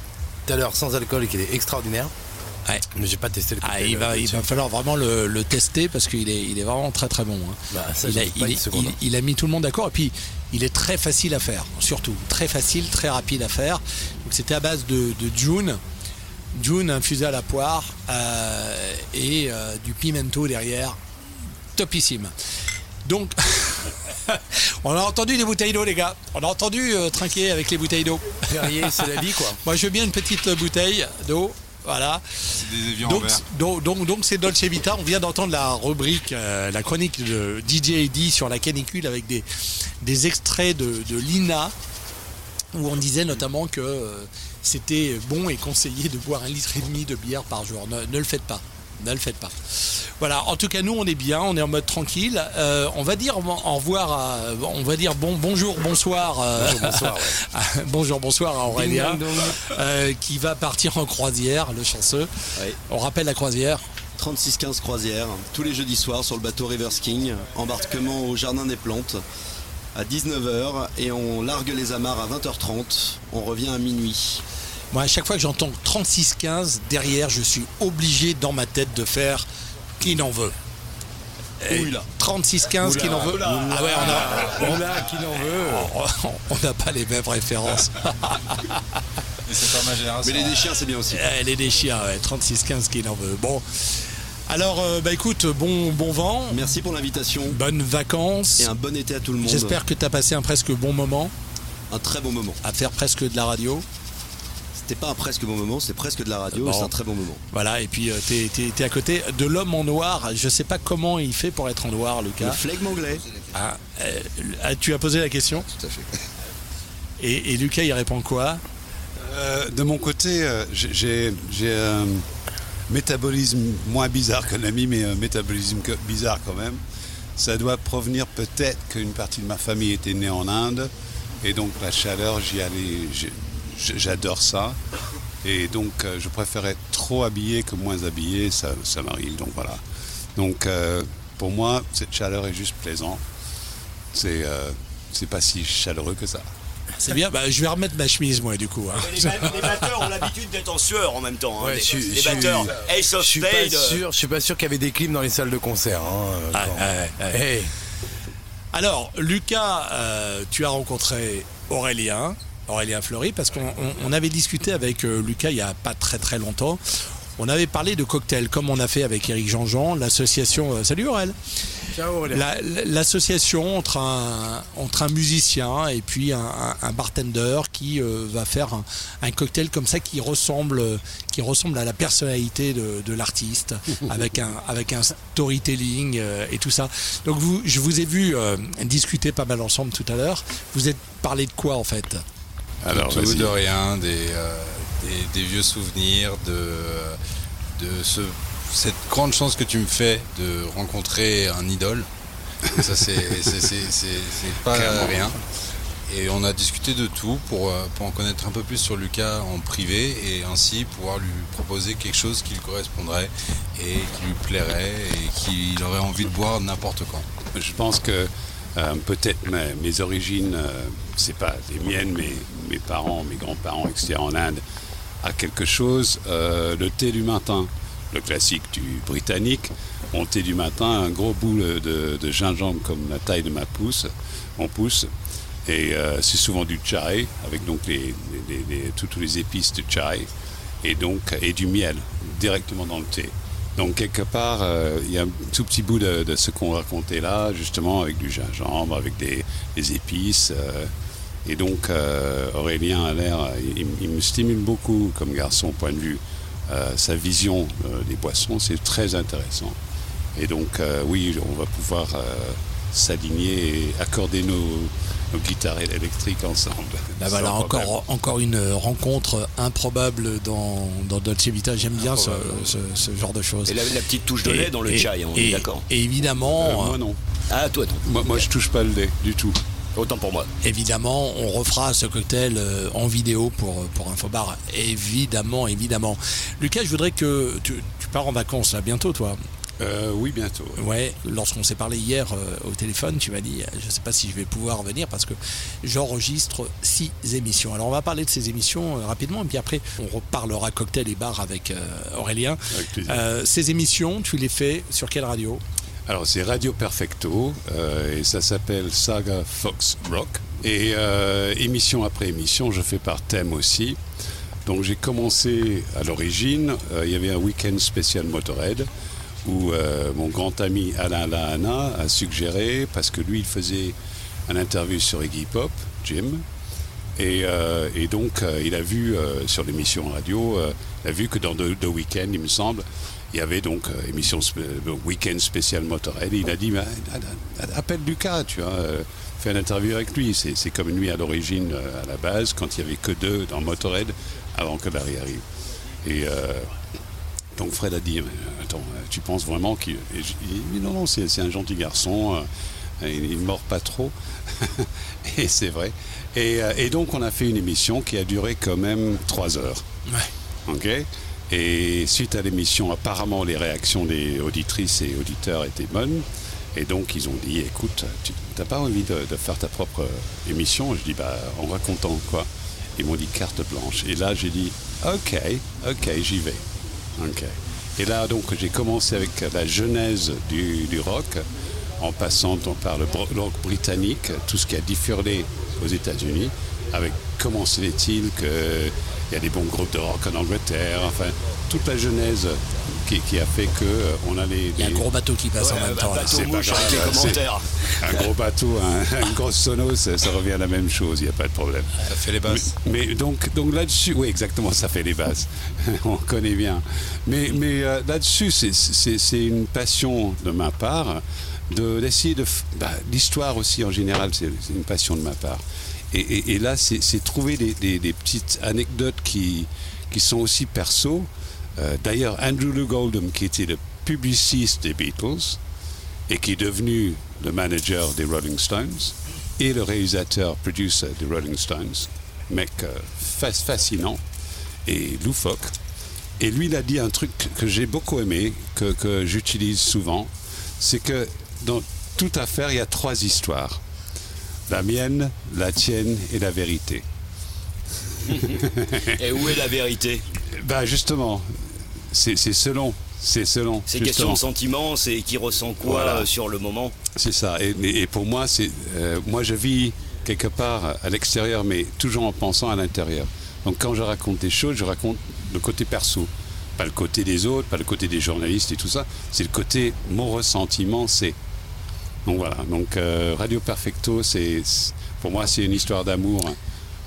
tout à l'heure sans alcool qui est extraordinaire. Mais j'ai pas testé le Ah, il, va, euh, il va falloir vraiment le, le tester parce qu'il est, il est vraiment très très bon. hein. Bah, ça, il, a, il est- il mis tout le monde d'accord et puis il est très facile à faire, surtout très facile, très rapide à faire. Donc c'était à base de, de June, June infusé à la poire euh, et euh, du pimento derrière, topissime. Donc on a entendu des bouteilles d'eau les gars, on a entendu euh, trinquer avec les bouteilles d'eau. C'est la vie, quoi. Moi je veux bien une petite bouteille d'eau. Voilà. des donc, donc, donc, donc c'est Dolce Vita. On vient d'entendre la rubrique, euh, la chronique de DJ Eddy sur la canicule avec des, des extraits de, de Lina où on disait notamment que euh, c'était bon et conseillé de boire un litre et demi de bière par jour. Ne, ne le faites pas. Ne le faites pas. Voilà. En tout cas, nous, on est bien. On est en mode tranquille. Euh, on va dire au revoir. À, on va dire bon, bonjour, bonsoir. euh, Bonjour, bonsoir, ouais. à- bonjour, bonsoir à Aurélien, euh, qui va partir en croisière, le chanceux. On rappelle la croisière. 3615 croisière, tous les jeudis soirs sur le bateau River King, embarquement au Jardin des Plantes à 19h et on largue les amarres à 20h30, on revient à minuit. Moi, à chaque fois que j'entends 36-15, derrière, je suis obligé dans ma tête de faire qui n'en veut. Et Oula. 36-15 qui n'en veut. Oula. Ah ouais, on a. Oula, qui n'en veut. On n'a pas les mêmes références. c'est pas ma génération. Mais les déchiens, c'est bien aussi. Eh, les déchiens, ouais, 36-15 qui n'en veut. Bon. Alors, euh, bah écoute, bon, bon vent. Merci pour l'invitation. Bonnes vacances. Et un bon été à tout le monde. J'espère que tu as passé un presque bon moment Un très bon moment. à faire presque de la radio. C'était pas un presque bon moment, c'est presque de la radio, Bon. c'est un très bon moment. Voilà, et puis euh, t'es, t'es- t'es à côté de l'homme en noir. Je sais pas comment il fait pour être en noir, Lucas. Le flegme anglais. Ah, euh, ah, tu as posé la question Tout à fait. et, et Lucas, il répond quoi? Euh, de mon côté, euh, j'ai- j'ai j'ai un métabolisme moins bizarre qu'un ami, mais un métabolisme bizarre quand même. Ça doit provenir peut-être qu'une partie de ma famille était née en Inde, et donc la chaleur, j'y allais, j'adore ça. Et donc, euh, je préfère être trop habillé que moins habillé, ça, ça m'arrive. Donc voilà. Donc, euh, pour moi, cette chaleur est juste plaisant. C'est euh, c'est pas si chaleureux que ça. C'est bien, bah, je vais remettre ma chemise, moi, du coup. hein. Les, ba- les batteurs ont l'habitude d'être en sueur en même temps. hein. Ouais, les, je je batteurs, Ace of Je suis pas Spades. sûr, je suis pas sûr qu'il y avait des clims dans les salles de concert. hein, Ah, ouais. Hey. Alors, Lucas, euh, tu as rencontré Aurélien, Aurélien Fleury, parce qu'on on- on avait discuté avec euh, Lucas il n'y a pas très très longtemps. On avait parlé de cocktails, comme on a fait avec Eric Jean-Jean, l'association. euh, salut Aurel Ciao. La- L'association entre un, entre un musicien et puis un, un- un bartender qui euh, va faire un, un cocktail comme ça qui ressemble, qui ressemble à la personnalité de, de l'artiste, avec un, avec un storytelling euh, et tout ça. Donc vous, je vous ai vu euh, discuter pas mal ensemble tout à l'heure. Vous êtes parlé de quoi en fait? Alors, de tout, de rien, des, euh, des, des vieux souvenirs, de, de ce, cette grande chance que tu me fais de rencontrer un idole. Ça, c'est pas Clairement. rien. Et on a discuté de tout pour, euh, pour en connaître un peu plus sur Lucas en privé et ainsi pouvoir lui proposer quelque chose qui lui correspondrait et qui lui plairait et qu'il aurait envie de boire n'importe quand. Je pense que euh, peut-être mes, mes origines, euh, c'est pas les miennes, mais mes parents, mes grands-parents, etc. en Inde, a quelque chose. euh, le thé du matin, le classique du britannique, mon thé du matin, un gros bout de, gingembre comme la taille de ma pouce, mon pouce. Et euh, c'est souvent du chai, avec donc toutes les épices de chai, et donc et du miel directement dans le thé. Donc quelque part, euh, il y a un tout petit bout de, ce qu'on racontait là, justement avec du gingembre, avec des, épices. Et donc euh, Aurélien a l'air, il, il me stimule beaucoup comme garçon, au point de vue euh, sa vision euh, des boissons, c'est très intéressant. Et donc euh, oui, on va pouvoir euh, s'aligner et accorder nos, nos guitares électriques ensemble. Là voilà Sans problème. encore, encore une rencontre improbable dans, dans Dolce Vita. J'aime bien ce, ce- ce genre de choses. Et la, la petite touche de lait dans le et- chai, on et- est d'accord. Et évidemment, Euh, moi non. Ah, toi, non. Moi, moi, je touche pas le lait du tout. Autant pour moi. Évidemment, on refera ce cocktail euh, en vidéo pour, pour Infobar. Évidemment, évidemment. Lucas, je voudrais que tu, tu pars en vacances là bientôt, toi. Euh, oui, bientôt. Ouais, lorsqu'on s'est parlé hier euh, au téléphone, tu m'as dit, euh, je ne sais pas si je vais pouvoir venir parce que j'enregistre six émissions. Alors on va parler de ces émissions euh, rapidement et puis après on reparlera cocktail et bar avec euh, Aurélien. Avec plaisir. Euh, ces émissions, tu les fais sur quelle radio? Alors c'est Radio Perfecto euh, et ça s'appelle Saga Fox Rock. Et euh, émission après émission, je fais par thème aussi. Donc j'ai commencé à l'origine, euh, il y avait un week-end spécial Motorhead où euh, mon grand ami Alain Lahana a suggéré, parce que lui il faisait un interview sur Iggy Pop, Jim, et, euh, et donc euh, il a vu euh, sur l'émission radio, euh, il a vu que dans The Weeknd, il me semble, il y avait donc euh, émission euh, week-end spécial Motorhead. Il a dit bah, appelle Lucas, tu vois, euh, fais une interview avec lui. C'est comme lui à l'origine, à la base, quand il y avait que deux dans Motorhead, avant que Larry arrive. Et euh, donc Fred a dit attends, tu penses vraiment qu'il non non c'est un gentil garçon. euh, il, il mord pas trop. et c'est vrai. Et, et donc on a fait une émission qui a duré quand même trois heures. Ok? Et suite à l'émission, apparemment les réactions des auditrices et auditeurs étaient bonnes. Et donc ils ont dit, écoute, tu n'as pas envie de, faire ta propre émission? Je dis, bah en racontant quoi Ils m'ont dit carte blanche. Et là j'ai dit, ok, ok, j'y vais. Ok. Et là donc j'ai commencé avec la genèse du, rock, en passant par le rock britannique, tout ce qui a diffusé aux États-Unis, avec comment se fait-il qu'il y a des bons groupes de rock en Angleterre, enfin toute la genèse qui, qui a fait que euh, on a les. Il y a un gros bateau qui passe en même un temps. là. bateau mouche avec les commentaires. Un gros bateau, un, une grosse sono, ça, ça revient à la même chose, il n'y a pas de problème. Ça fait les basses. Mais, mais donc, donc là-dessus, oui, exactement, ça fait les basses. On connaît bien. Mais, mais euh, là-dessus, c'est- c'est c'est une passion de ma part de- d'essayer de. f- bah, L'histoire aussi, en général, c'est une passion de ma part. Et, là, c'est trouver des, petites anecdotes qui, qui sont aussi perso. Euh, D'ailleurs, Andrew Lou Goldham, qui était le publiciste des Beatles, et qui est devenu le manager des Rolling Stones et le réalisateur, producer des Rolling Stones, mec euh, fa- fascinant et loufoque. Et lui, il a dit un truc que j'ai beaucoup aimé, que, que j'utilise souvent, c'est que dans toute affaire, il y a trois histoires. La mienne, la tienne et la vérité. Et où est la vérité? Ben justement, c'est selon. C'est selon. C'est question de sentiment, c'est qui ressent quoi Voilà. euh, sur le moment. C'est ça. Et pour moi, c'est euh, moi je vis quelque part à l'extérieur, mais toujours en pensant à l'intérieur. Donc quand je raconte des choses, je raconte le côté perso, pas le côté des autres, pas le côté des journalistes et tout ça. C'est le côté mon ressentiment, c'est. Donc voilà. Donc euh, Radio Perfecto, c'est pour moi c'est une histoire d'amour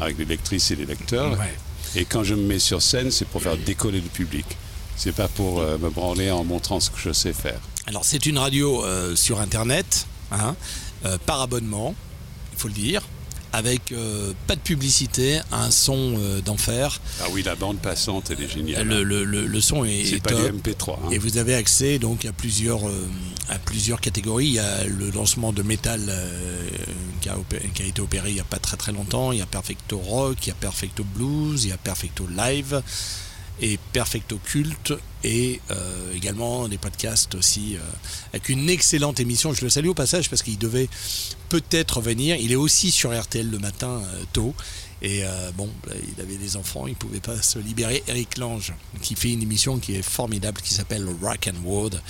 avec les lectrices et les lecteurs. Ouais. Et quand je me mets sur scène, c'est pour faire décoller le public. C'est pas pour euh, me branler en montrant ce que je sais faire. Alors c'est une radio euh, sur internet, hein, par abonnement, il faut le dire, avec euh, pas de publicité, un son euh, d'enfer. Ah oui, la bande passante, elle est géniale. Le, le- le- le son est, C'est est pas top. du MP3. hein. Et vous avez accès donc à plusieurs, euh, à plusieurs catégories. Il y a le lancement de métal qui, a qui a été opéré il n'y a pas très très longtemps. Il y a Perfecto Rock, il y a Perfecto Blues, il y a Perfecto Live et Perfecto Culte et euh, également des podcasts aussi euh, avec une excellente émission. Je le salue au passage parce qu'il devait peut-être venir. Il est aussi sur RTL le matin euh, tôt. Et bon, là, il avait des enfants, il pouvait pas se libérer. Eric Lange, qui fait une émission qui est formidable, qui s'appelle Rock and World.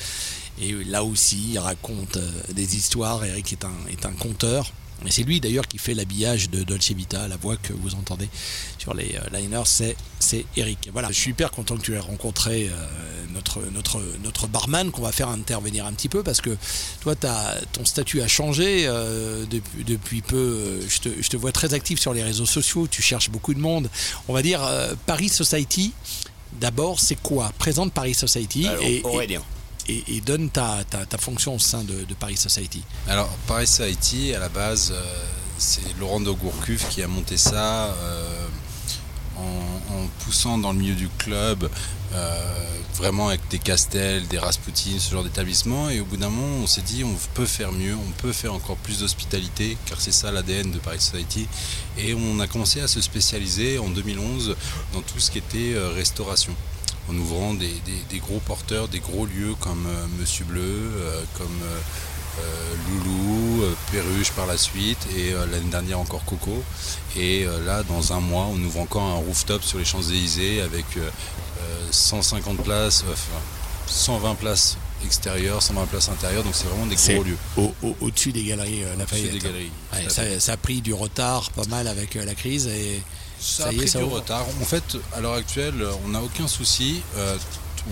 Et là aussi, il raconte des histoires. Eric est un, est un conteur. Et c'est lui d'ailleurs qui fait l'habillage de Dolce Vita, la voix que vous entendez sur les euh, liners, c'est, c'est Eric. Voilà, je suis hyper content que tu aies rencontré euh, notre, notre, notre barman qu'on va faire intervenir un petit peu parce que toi, t'as, ton statut a changé euh, depuis, depuis peu. Je te, je te vois très actif sur les réseaux sociaux, tu cherches beaucoup de monde. On va dire euh, Paris Society, d'abord, c'est quoi? Présente Paris Society Alors, et, Aurélien. et, et donne ta, ta, ta fonction au sein de, de Paris Society. Alors, Paris Haïti, à la base, euh, c'est Laurent de Gourcuff qui a monté ça euh, en, poussant dans le milieu du club, euh, vraiment avec des Castels, des Rasputin, ce genre d'établissement. Et au bout d'un moment, on s'est dit, on peut faire mieux, on peut faire encore plus d'hospitalité, car c'est ça l'ADN de Paris Society. Et on a commencé à se spécialiser en 2011 dans tout ce qui était euh, restauration en ouvrant des, gros porteurs, des gros lieux comme euh, Monsieur Bleu, comme Loulou, euh, Perruche par la suite, et euh, l'année dernière encore Coco. Et euh, là, dans un mois, on ouvre encore un rooftop sur les Champs-Élysées avec euh, euh, 150 places, euh, enfin 120 places extérieures, 120 places intérieures, donc c'est vraiment des gros lieux. au- au- Au-dessus des galeries euh, Lafayette. des galeries, Ouais, ça, a pris du retard pas mal avec euh, la crise et Ça, ça, a y est, pris ça du ouvre. retard. En fait, à l'heure actuelle, on n'a aucun souci. Euh,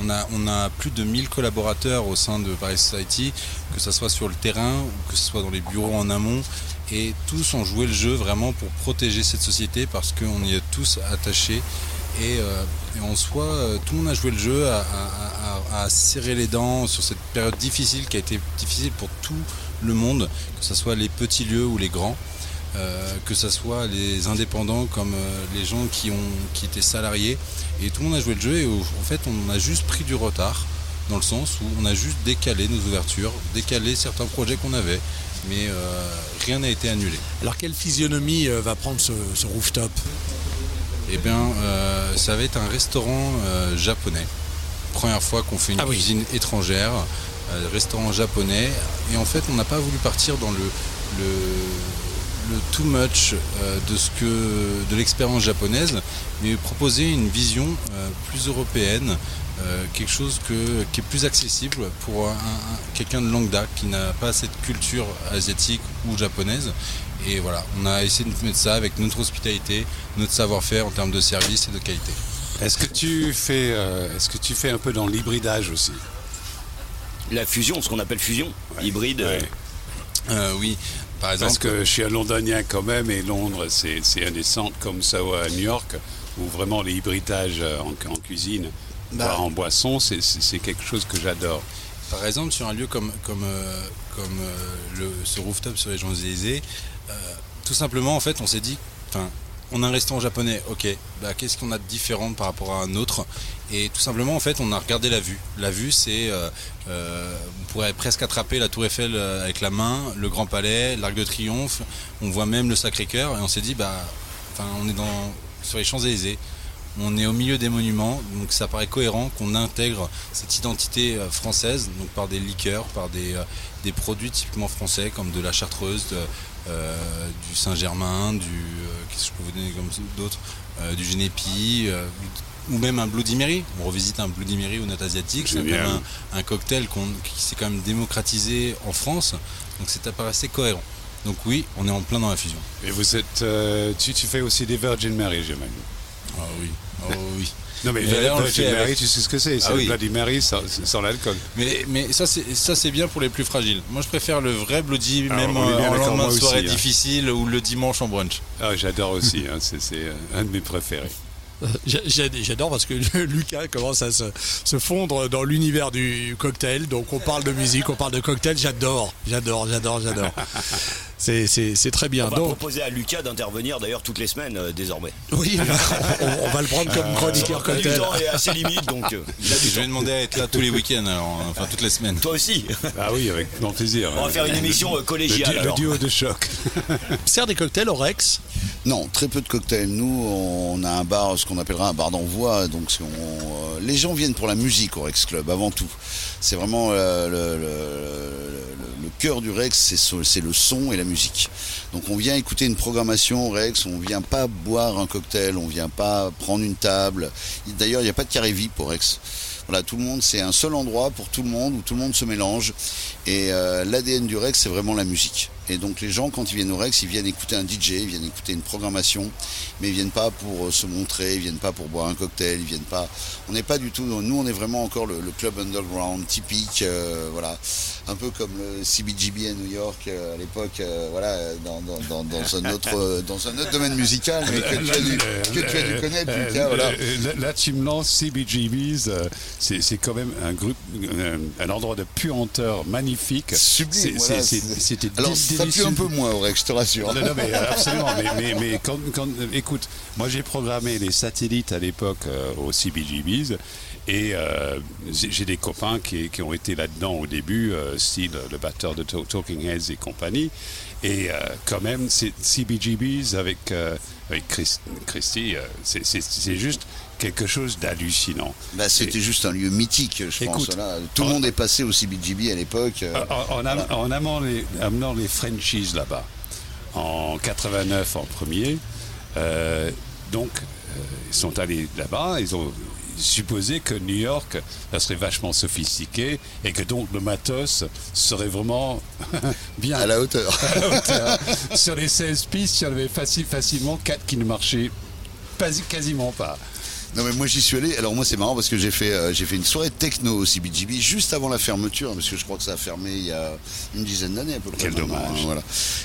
on, a, plus de 1000 collaborateurs au sein de Paris Society, que ce soit sur le terrain ou que ce soit dans les bureaux en amont. Et tous ont joué le jeu vraiment pour protéger cette société parce qu'on y est tous attachés. Et, euh, en soi, euh, tout le monde a joué le jeu à- à serrer les dents sur cette période difficile qui a été difficile pour tout le monde, que ce soit les petits lieux ou les grands. Euh, que ce soit les indépendants comme euh, les gens qui, ont, qui étaient salariés. Et tout le monde a joué le jeu et au- en fait on a juste pris du retard dans le sens où on a juste décalé nos ouvertures, décalé certains projets qu'on avait, mais euh, rien n'a été annulé. Alors quelle physionomie va prendre ce, ce rooftop? Eh bien, ça va être un restaurant japonais. Première fois qu'on fait une Ah oui. cuisine étrangère, restaurant japonais. Et en fait, on n'a pas voulu partir dans le, le, le too much euh, de ce que de l'expérience japonaise, mais proposer une vision euh, plus européenne, euh, quelque chose que, qui est plus accessible pour un- un- quelqu'un de Langda qui n'a pas cette culture asiatique ou japonaise. Et voilà, on a essayé de mettre ça avec notre hospitalité, notre savoir-faire en termes de service et de qualité. Est-ce que tu fais, euh, est-ce que tu fais un peu dans l'hybridage aussi? La fusion, ce qu'on appelle fusion, hybride. Euh, oui, par exemple. Parce que je suis un londonien quand même, et Londres, c'est c'est un des centres comme ça ou à New York, où vraiment les hybridages euh, en, en cuisine, Bah. voire en boisson, c'est- quelque chose que j'adore. Par exemple, sur un lieu comme, comme, euh, comme euh, le, ce rooftop sur les Champs-Élysées, euh, tout simplement, en fait, on s'est dit, enfin, on a un restaurant japonais, ok, bah, qu'est-ce qu'on a de différent par rapport à un autre? Et tout simplement, en fait, on a regardé la vue. La vue, c'est, euh, euh, on pourrait presque attraper la Tour Eiffel euh, avec la main, le Grand Palais, l'Arc de Triomphe, on voit même le Sacré-Cœur, et on s'est dit, bah, on est dans, sur les Champs-Élysées. On est au milieu des monuments, donc ça paraît cohérent qu'on intègre cette identité euh, française, donc par des liqueurs, par des, euh, des produits typiquement français, comme de la chartreuse, de, euh, du Saint-Germain, du euh, qu'est-ce que je peux vous donner comme d'autres, Euh, du Genépi, ou même un Bloody Mary. On revisite un Bloody Mary ou note asiatique, c'est même un, un cocktail qui s'est quand même démocratisé en France, donc c'est assez cohérent. Donc oui, on est en plein dans la fusion. Et vous êtes, tu, tu fais aussi des Virgin Mary, j'imagine. Ah oui, oh oui. Non mais Et là, on le fait avec- tu sais ce que c'est, c'est Ah le oui. Bloody Mary sans, sans l'alcool. Mais, mais ça, c'est, ça, c'est bien pour les plus fragiles. Moi, je préfère le vrai Bloody, Ah, même euh, en lendemain de soirée aussi, hein. difficile ou le dimanche en brunch. Ah, j'adore aussi, hein, c'est c'est, euh, un de mes préférés. J'a- J'adore parce que Lucas commence à se, se fondre dans l'univers du cocktail. Donc on parle de musique, on parle de cocktail. J'adore, j'adore, j'adore, j'adore. C'est- C'est c'est très bien. On va Donc, proposer à Lucas d'intervenir d'ailleurs toutes les semaines euh, désormais. oui, on, on va le prendre comme chroniqueur Son emploi du cocktail. temps est assez limite donc euh, il a du Je vais demander à être là tous les week-ends, alors, enfin toutes les semaines. Toi aussi. Ah oui, avec grand plaisir. On va faire une émission euh, Le, collégiale. du- le alors. duo de choc. Sert des cocktails au Rex Non, très peu de cocktails. Nous, on a un bar, ce qu'on appellera un bar d'envoi. Donc, on, euh, les gens viennent pour la musique au Rex Club avant tout. C'est vraiment euh, le, cœur du Rex, c'est le son et la musique. Donc, on vient écouter une programmation au Rex. On vient pas boire un cocktail. On vient pas prendre une table. D'ailleurs, il n'y a pas de carré VIP au Rex. Voilà, tout le monde, c'est un seul endroit pour tout le monde où tout le monde se mélange. Et euh, l'ADN du Rex, c'est vraiment la musique. Et donc les gens, quand ils viennent au Rex, ils viennent écouter un DJ, ils viennent écouter une programmation, mais ils viennent pas pour euh, se montrer, ils viennent pas pour boire un cocktail, ils viennent pas. On n'est pas du tout. Nous, on est vraiment encore le, club underground typique, euh, voilà, un peu comme le CBGB à New York euh, à l'époque, euh, voilà, dans, dans, dans, dans un autre euh, dans un autre domaine musical, mais que tu as dû, que tu as dû connaître, Lucas, voilà. Là, là, tu me lances CBGBs, c'est quand même un groupe, un endroit de puanteur magnifique. Sublime, voilà, C'était Alors, ça pue un peu moins au Rex, je te rassure. Non, non, mais absolument. mais, mais, mais quand, quand- écoute, moi j'ai programmé les satellites à l'époque euh, au CBGBs et euh, j'ai j'ai des copains qui, qui ont été là-dedans au début, euh, style le batteur de Talking Heads et compagnie. Et euh, quand même, c'est CBGBs avec, euh, avec Chris- Christy, euh, c'est- juste quelque chose d'hallucinant. Bah, c'était juste un lieu mythique, je pense. Tout le monde est passé au CBGB à l'époque. En, en am- en amenant, les, amenant les Frenchies là-bas, en 89 en premier, euh, donc euh, ils sont allés là-bas, ils ont supposé que New York, ça serait vachement sophistiqué et que donc le matos serait vraiment bien à la hauteur. à la hauteur. Sur les 16 pistes, il y en avait facile, facilement 4 qui ne marchaient pas, quasiment pas. Non mais moi j'y suis allé. Alors moi c'est marrant parce que j'ai fait euh, j'ai fait une soirée techno au CBGB juste avant la fermeture parce que je crois que ça a fermé il y a une dizaine d'années à peu près. Quel dommage. hein, voilà.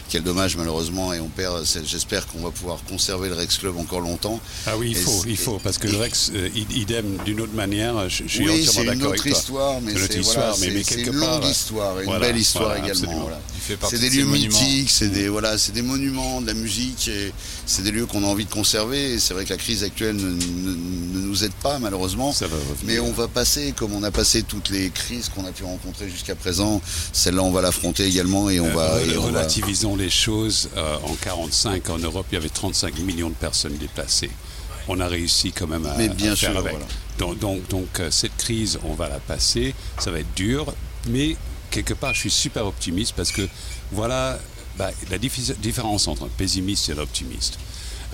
Quel dommage malheureusement et on perd. c'est- J'espère qu'on va pouvoir conserver le Rex Club encore longtemps. Ah oui, il Et faut, il faut, parce que et- le Rex, euh, id- idem d'une autre manière, je, je suis oui, entièrement c'est une d'accord avec autre toi. histoire, mais C'est une autre c'est histoire, voilà, mais, quelque une part, longue histoire, et une belle histoire voilà, également. absolument. voilà. Il fait partie C'est des de lieux monuments. mythiques, c'est des voilà, c'est des monuments, de la musique, et c'est des lieux qu'on a envie de conserver. Et c'est vrai que la crise actuelle ne, ne- nous aide pas malheureusement, Ça va revenir. mais on va passer comme on a passé toutes les crises qu'on a pu rencontrer jusqu'à présent. Celle-là, on va l'affronter également et on Euh, va. on relativisons les choses. euh, en 45, en Europe, il y avait 35 millions de personnes déplacées. on a réussi quand même à, Mais bien à faire sûr, avec. voilà. Donc, donc, donc, euh, cette crise, on va la passer, ça va être dur, mais quelque part, je suis super optimiste parce que voilà bah, la différence entre un pessimiste et l'optimiste.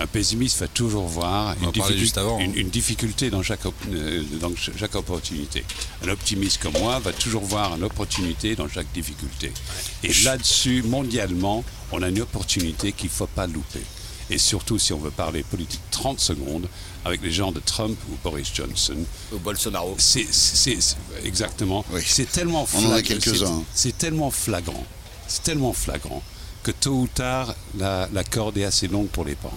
Un pessimiste va toujours voir une, difficulté- juste avant. une- une difficulté dans chaque, op- euh, dans ch- chaque opportunité. Un optimiste comme moi va toujours voir une opportunité dans chaque difficulté. Et là-dessus, mondialement, on a une opportunité qu'il ne faut pas louper. Et surtout, si on veut parler politique 30 secondes, avec les gens de Trump ou Boris Johnson. Ou Bolsonaro. C'est, exactement. C'est tellement On en a flagrant. quelques-uns, c'est-. C'est tellement flagrant. C'est tellement flagrant que tôt ou tard, la, la corde est assez longue pour les pendre.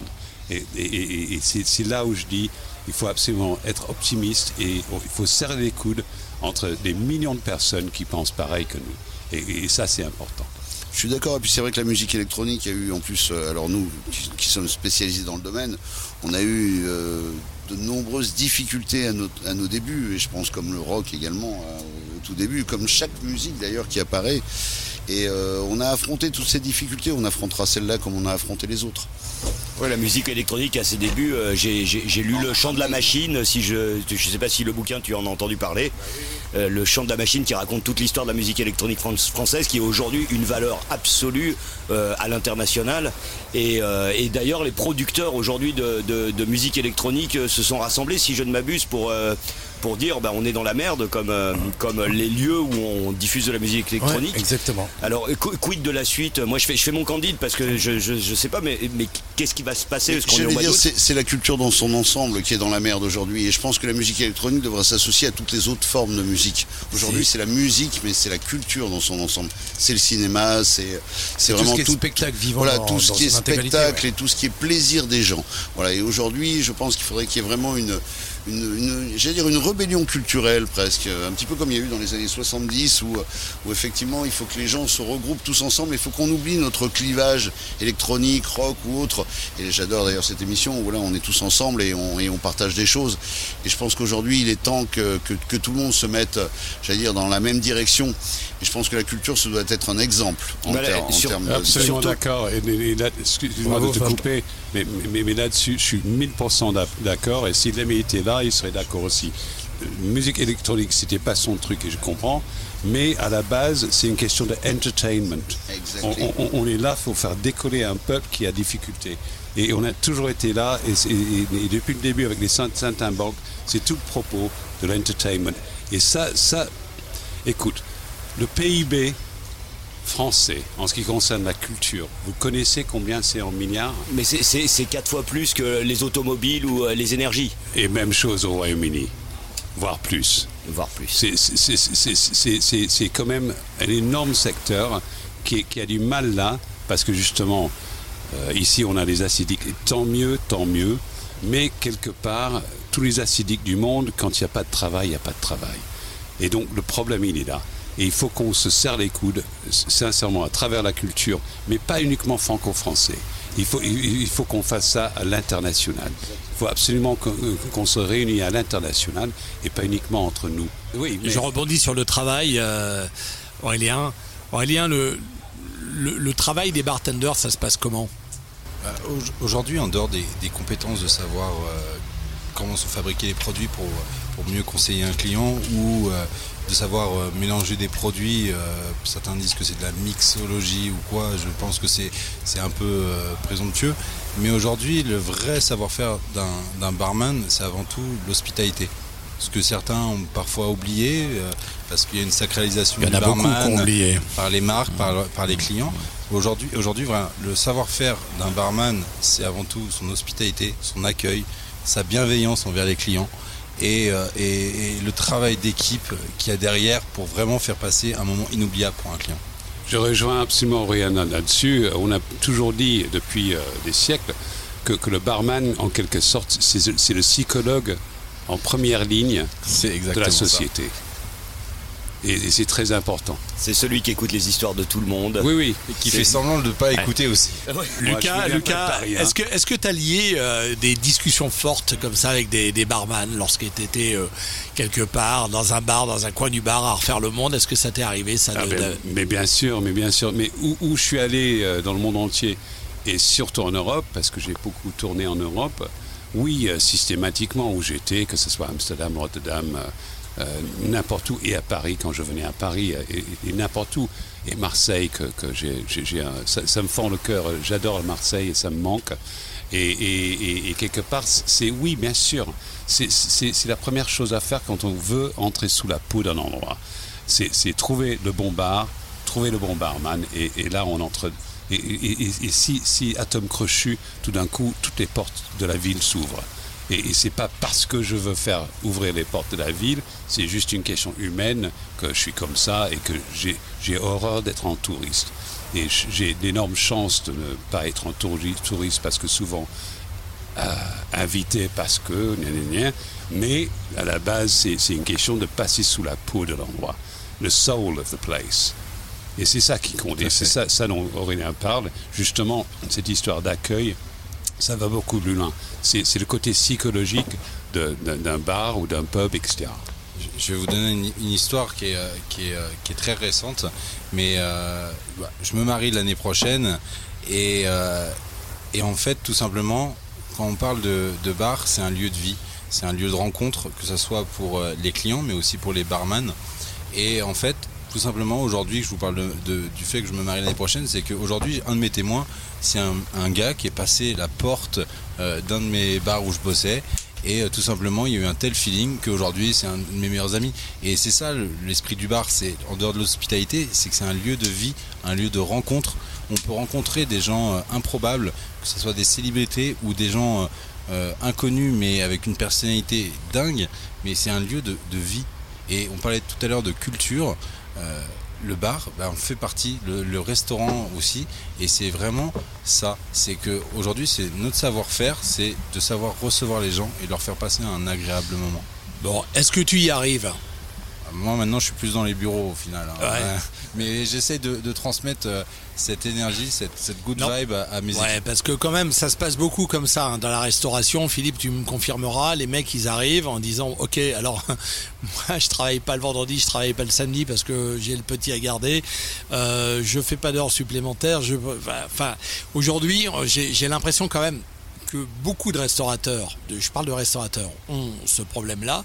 Et, c'est, là où je dis, il faut absolument être optimiste et il faut serrer les coudes entre des millions de personnes qui pensent pareil que nous. Et, ça, c'est important. Je suis d'accord, et puis c'est vrai que la musique électronique a eu en plus, euh, alors nous qui, sommes spécialisés dans le domaine, on a eu euh, de nombreuses difficultés à nos, débuts, et je pense comme le rock également euh, au tout début, comme chaque musique d'ailleurs qui apparaît. Et on a affronté toutes ces difficultés, on affrontera celle-là comme on a affronté les autres. Ouais, la musique électronique à ses débuts, euh, j'ai lu Le Chant de la Machine, si je ne sais pas si le bouquin tu en as entendu parler. Euh, le Chant de la Machine qui raconte toute l'histoire de la musique électronique fran- française, qui est aujourd'hui une valeur absolue euh, à l'international. Et, d'ailleurs, les producteurs aujourd'hui de, musique électronique se sont rassemblés, si je ne m'abuse, pour, pour dire bah, on est dans la merde, comme, euh, comme les lieux où on diffuse de la musique électronique. Ouais, exactement. Alors, qu- quid de la suite? Moi, je fais, je fais mon candide parce que je, je, je sais pas, mais, mais qu'est-ce qui va se passer? C'est la culture dans son ensemble qui est dans la merde aujourd'hui. Et je pense que la musique électronique devrait s'associer à toutes les autres formes de musique. Aujourd'hui, c'est la musique, mais c'est la culture dans son ensemble. C'est le cinéma, c'est c'est Tout vraiment ce qui est tout spectacle vivant Voilà, dans- tout ce dans qui est spectacle ouais. et tout ce qui est plaisir des gens. Voilà. Et aujourd'hui, je pense qu'il faudrait qu'il y ait vraiment une une, une- j'allais dire une rébellion culturelle presque, un petit peu comme il y a eu dans les années 70 où, où effectivement il faut que les gens se regroupent tous ensemble, il faut qu'on oublie notre clivage électronique, rock ou autre. Et j'adore d'ailleurs cette émission où là on est tous ensemble et on, et on partage des choses. Et je pense qu'aujourd'hui il est temps que, que, que tout le monde se mette, j'allais dire, dans la même direction. Et je pense que la culture, ça doit être un exemple en, Voilà, ter- en sur- termes de... Absolument d'accord. Et, et- et là, Excuse-moi de te couper, mais, mais, mais là-dessus, je suis 1000% d'ac- d'accord. Et si Lemmy était là, il serait d'accord aussi. Musique électronique, c'était pas son truc, et je comprends. Mais à la base, c'est une question de entertainment. On, Exactly. on- on est là pour faire décoller un peuple qui a difficulté. Et on a toujours été là, et, c'est- et- et depuis le début avec les Saint-Bank, c'est tout le propos de l'entertainment. Et ça, ça, écoute, le PIB français en ce qui concerne la culture, vous connaissez combien c'est en milliards Mais c'est- quatre fois plus que les automobiles ou euh, les énergies. Et même chose au Royaume-Uni, voire plus. Voire plus. C'est- quand même un énorme secteur qui, qui a du mal là, parce que justement, euh, ici on a les acidiques, et tant mieux, tant mieux, mais quelque part, tous les acidiques du monde, quand il n'y a pas de travail, il n'y a pas de travail. Et donc le problème, il est là. Et il faut qu'on se serre les coudes, sincèrement, à travers la culture, mais pas uniquement franco-français. Il faut, il faut qu'on fasse ça à l'international. Il faut absolument qu'on qu'on se réunisse à l'international et pas uniquement entre nous. Oui, mais- Je rebondis sur le travail, euh, Aurélien. Aurélien, le, le, le travail des bartenders, ça se passe comment? Au- Aujourd'hui, en dehors des, des compétences de savoir euh, comment sont fabriqués les produits pour, pour mieux conseiller un client ou euh, de savoir euh, mélanger des produits, euh, certains disent que c'est de la mixologie ou quoi, je pense que c'est c'est un peu euh, présomptueux. Mais aujourd'hui, le vrai savoir-faire d'un d'un barman, c'est avant tout l'hospitalité. Ce que certains ont parfois oublié, euh, parce qu'il y a une sacralisation Il y en a barman oublié. par les marques, par, par les clients. Aujourd'hui, aujourd'hui voilà, le savoir-faire d'un barman, c'est avant tout son hospitalité, son accueil, sa bienveillance envers les clients et, euh, et- et le travail d'équipe qu'il y a derrière pour vraiment faire passer un moment inoubliable pour un client. Je rejoins absolument Rihanna là-dessus. On a toujours dit depuis euh, des siècles que, que le barman, en quelque sorte, c'est le psychologue en première ligne de la ça. Et, et c'est très important. C'est celui qui écoute les histoires de tout le monde. Oui, oui. Et qui fait semblant de ne pas écouter aussi. Lucas, Lucas hein. est-ce que est-ce que tu as lié euh, des discussions fortes comme ça avec des, des barman lorsque tu étais quelque part, dans un bar, dans un coin du bar, à refaire le monde? Est-ce que ça t'est arrivé ça Ah de- ben, de- mais bien sûr, mais bien sûr. Mais où, où je suis allé euh, dans le monde entier, et surtout en Europe, parce que j'ai beaucoup tourné en Europe, oui, euh, systématiquement où j'étais, que ce soit Amsterdam, Rotterdam, euh, euh, n'importe où, et à Paris, quand je venais à Paris, euh, et, n'importe où, et Marseille, que, que j'ai, ça, me fend le cœur, j'adore Marseille et ça me manque. Et, et- quelque part, c'est oui, bien sûr, c'est, la première chose à faire quand on veut entrer sous la peau d'un endroit. C'est, trouver le bon bar, trouver le bon barman, et, et là on entre. Et, et- si, si Atome Crochu, tout d'un coup, toutes les portes de la ville s'ouvrent. Et, et c'est pas parce que je veux faire ouvrir les portes de la ville, c'est juste une question humaine que je suis comme ça et que j'ai, horreur d'être en touriste. Et j'ai d'énormes chances de ne pas être en touri- touriste parce que souvent euh, invité parce que, gna, gna, gna. mais à la base, c'est, c'est une question de passer sous la peau de l'endroit, le soul of the place. Et c'est ça qui compte. Et c'est ça, ça dont Aurélien parle. Justement, cette histoire d'accueil, ça va beaucoup plus loin. C'est, le côté psychologique d'un, bar ou d'un pub, etc. Je vais vous donner une, histoire qui est, euh, euh, qui est très récente, mais euh, bah, je me marie l'année prochaine et, en fait, tout simplement, quand on parle de, bar, c'est un lieu de vie, c'est un lieu de rencontre, que ce soit pour les clients, mais aussi pour les barman. Et en fait, tout simplement, aujourd'hui, je vous parle du fait que je me marie l'année prochaine, c'est qu'aujourd'hui, un de mes témoins, c'est un, gars qui est passé la porte euh, d'un de mes bars où je bossais. Et euh, tout simplement, il y a eu un tel feeling qu'aujourd'hui, c'est un de mes meilleurs amis. Et c'est ça le- l'esprit du bar, c'est en dehors de l'hospitalité, c'est que c'est un lieu de vie, un lieu de rencontre. On peut rencontrer des gens euh, improbables, que ce soit des célébrités ou des gens inconnus, mais avec une personnalité dingue. Mais c'est un lieu de vie. Et on parlait tout à l'heure de culture. Le bar, on fait partie, le, le restaurant aussi, et c'est vraiment ça. C'est que aujourd'hui, c'est notre savoir-faire, c'est de savoir recevoir les gens et leur faire passer un agréable moment. Bon, est-ce que tu y arrives? Moi, maintenant, je suis plus dans les bureaux au final. hein. Ouais. Mais j'essaie de, de transmettre euh, cette énergie, cette, cette good Non. vibe à, à mes Ouais, équipes. parce que quand même, ça se passe beaucoup comme ça hein, dans la restauration. Philippe, tu me confirmeras, les mecs, ils arrivent en disant, ok, alors moi, je travaille pas le vendredi, je travaille pas le samedi parce que j'ai le petit à garder. Euh, je fais pas d'heures supplémentaires. Je, enfin, aujourd'hui, j'ai j'ai l'impression quand même que beaucoup de restaurateurs, je parle de restaurateurs, ont ce problème-là.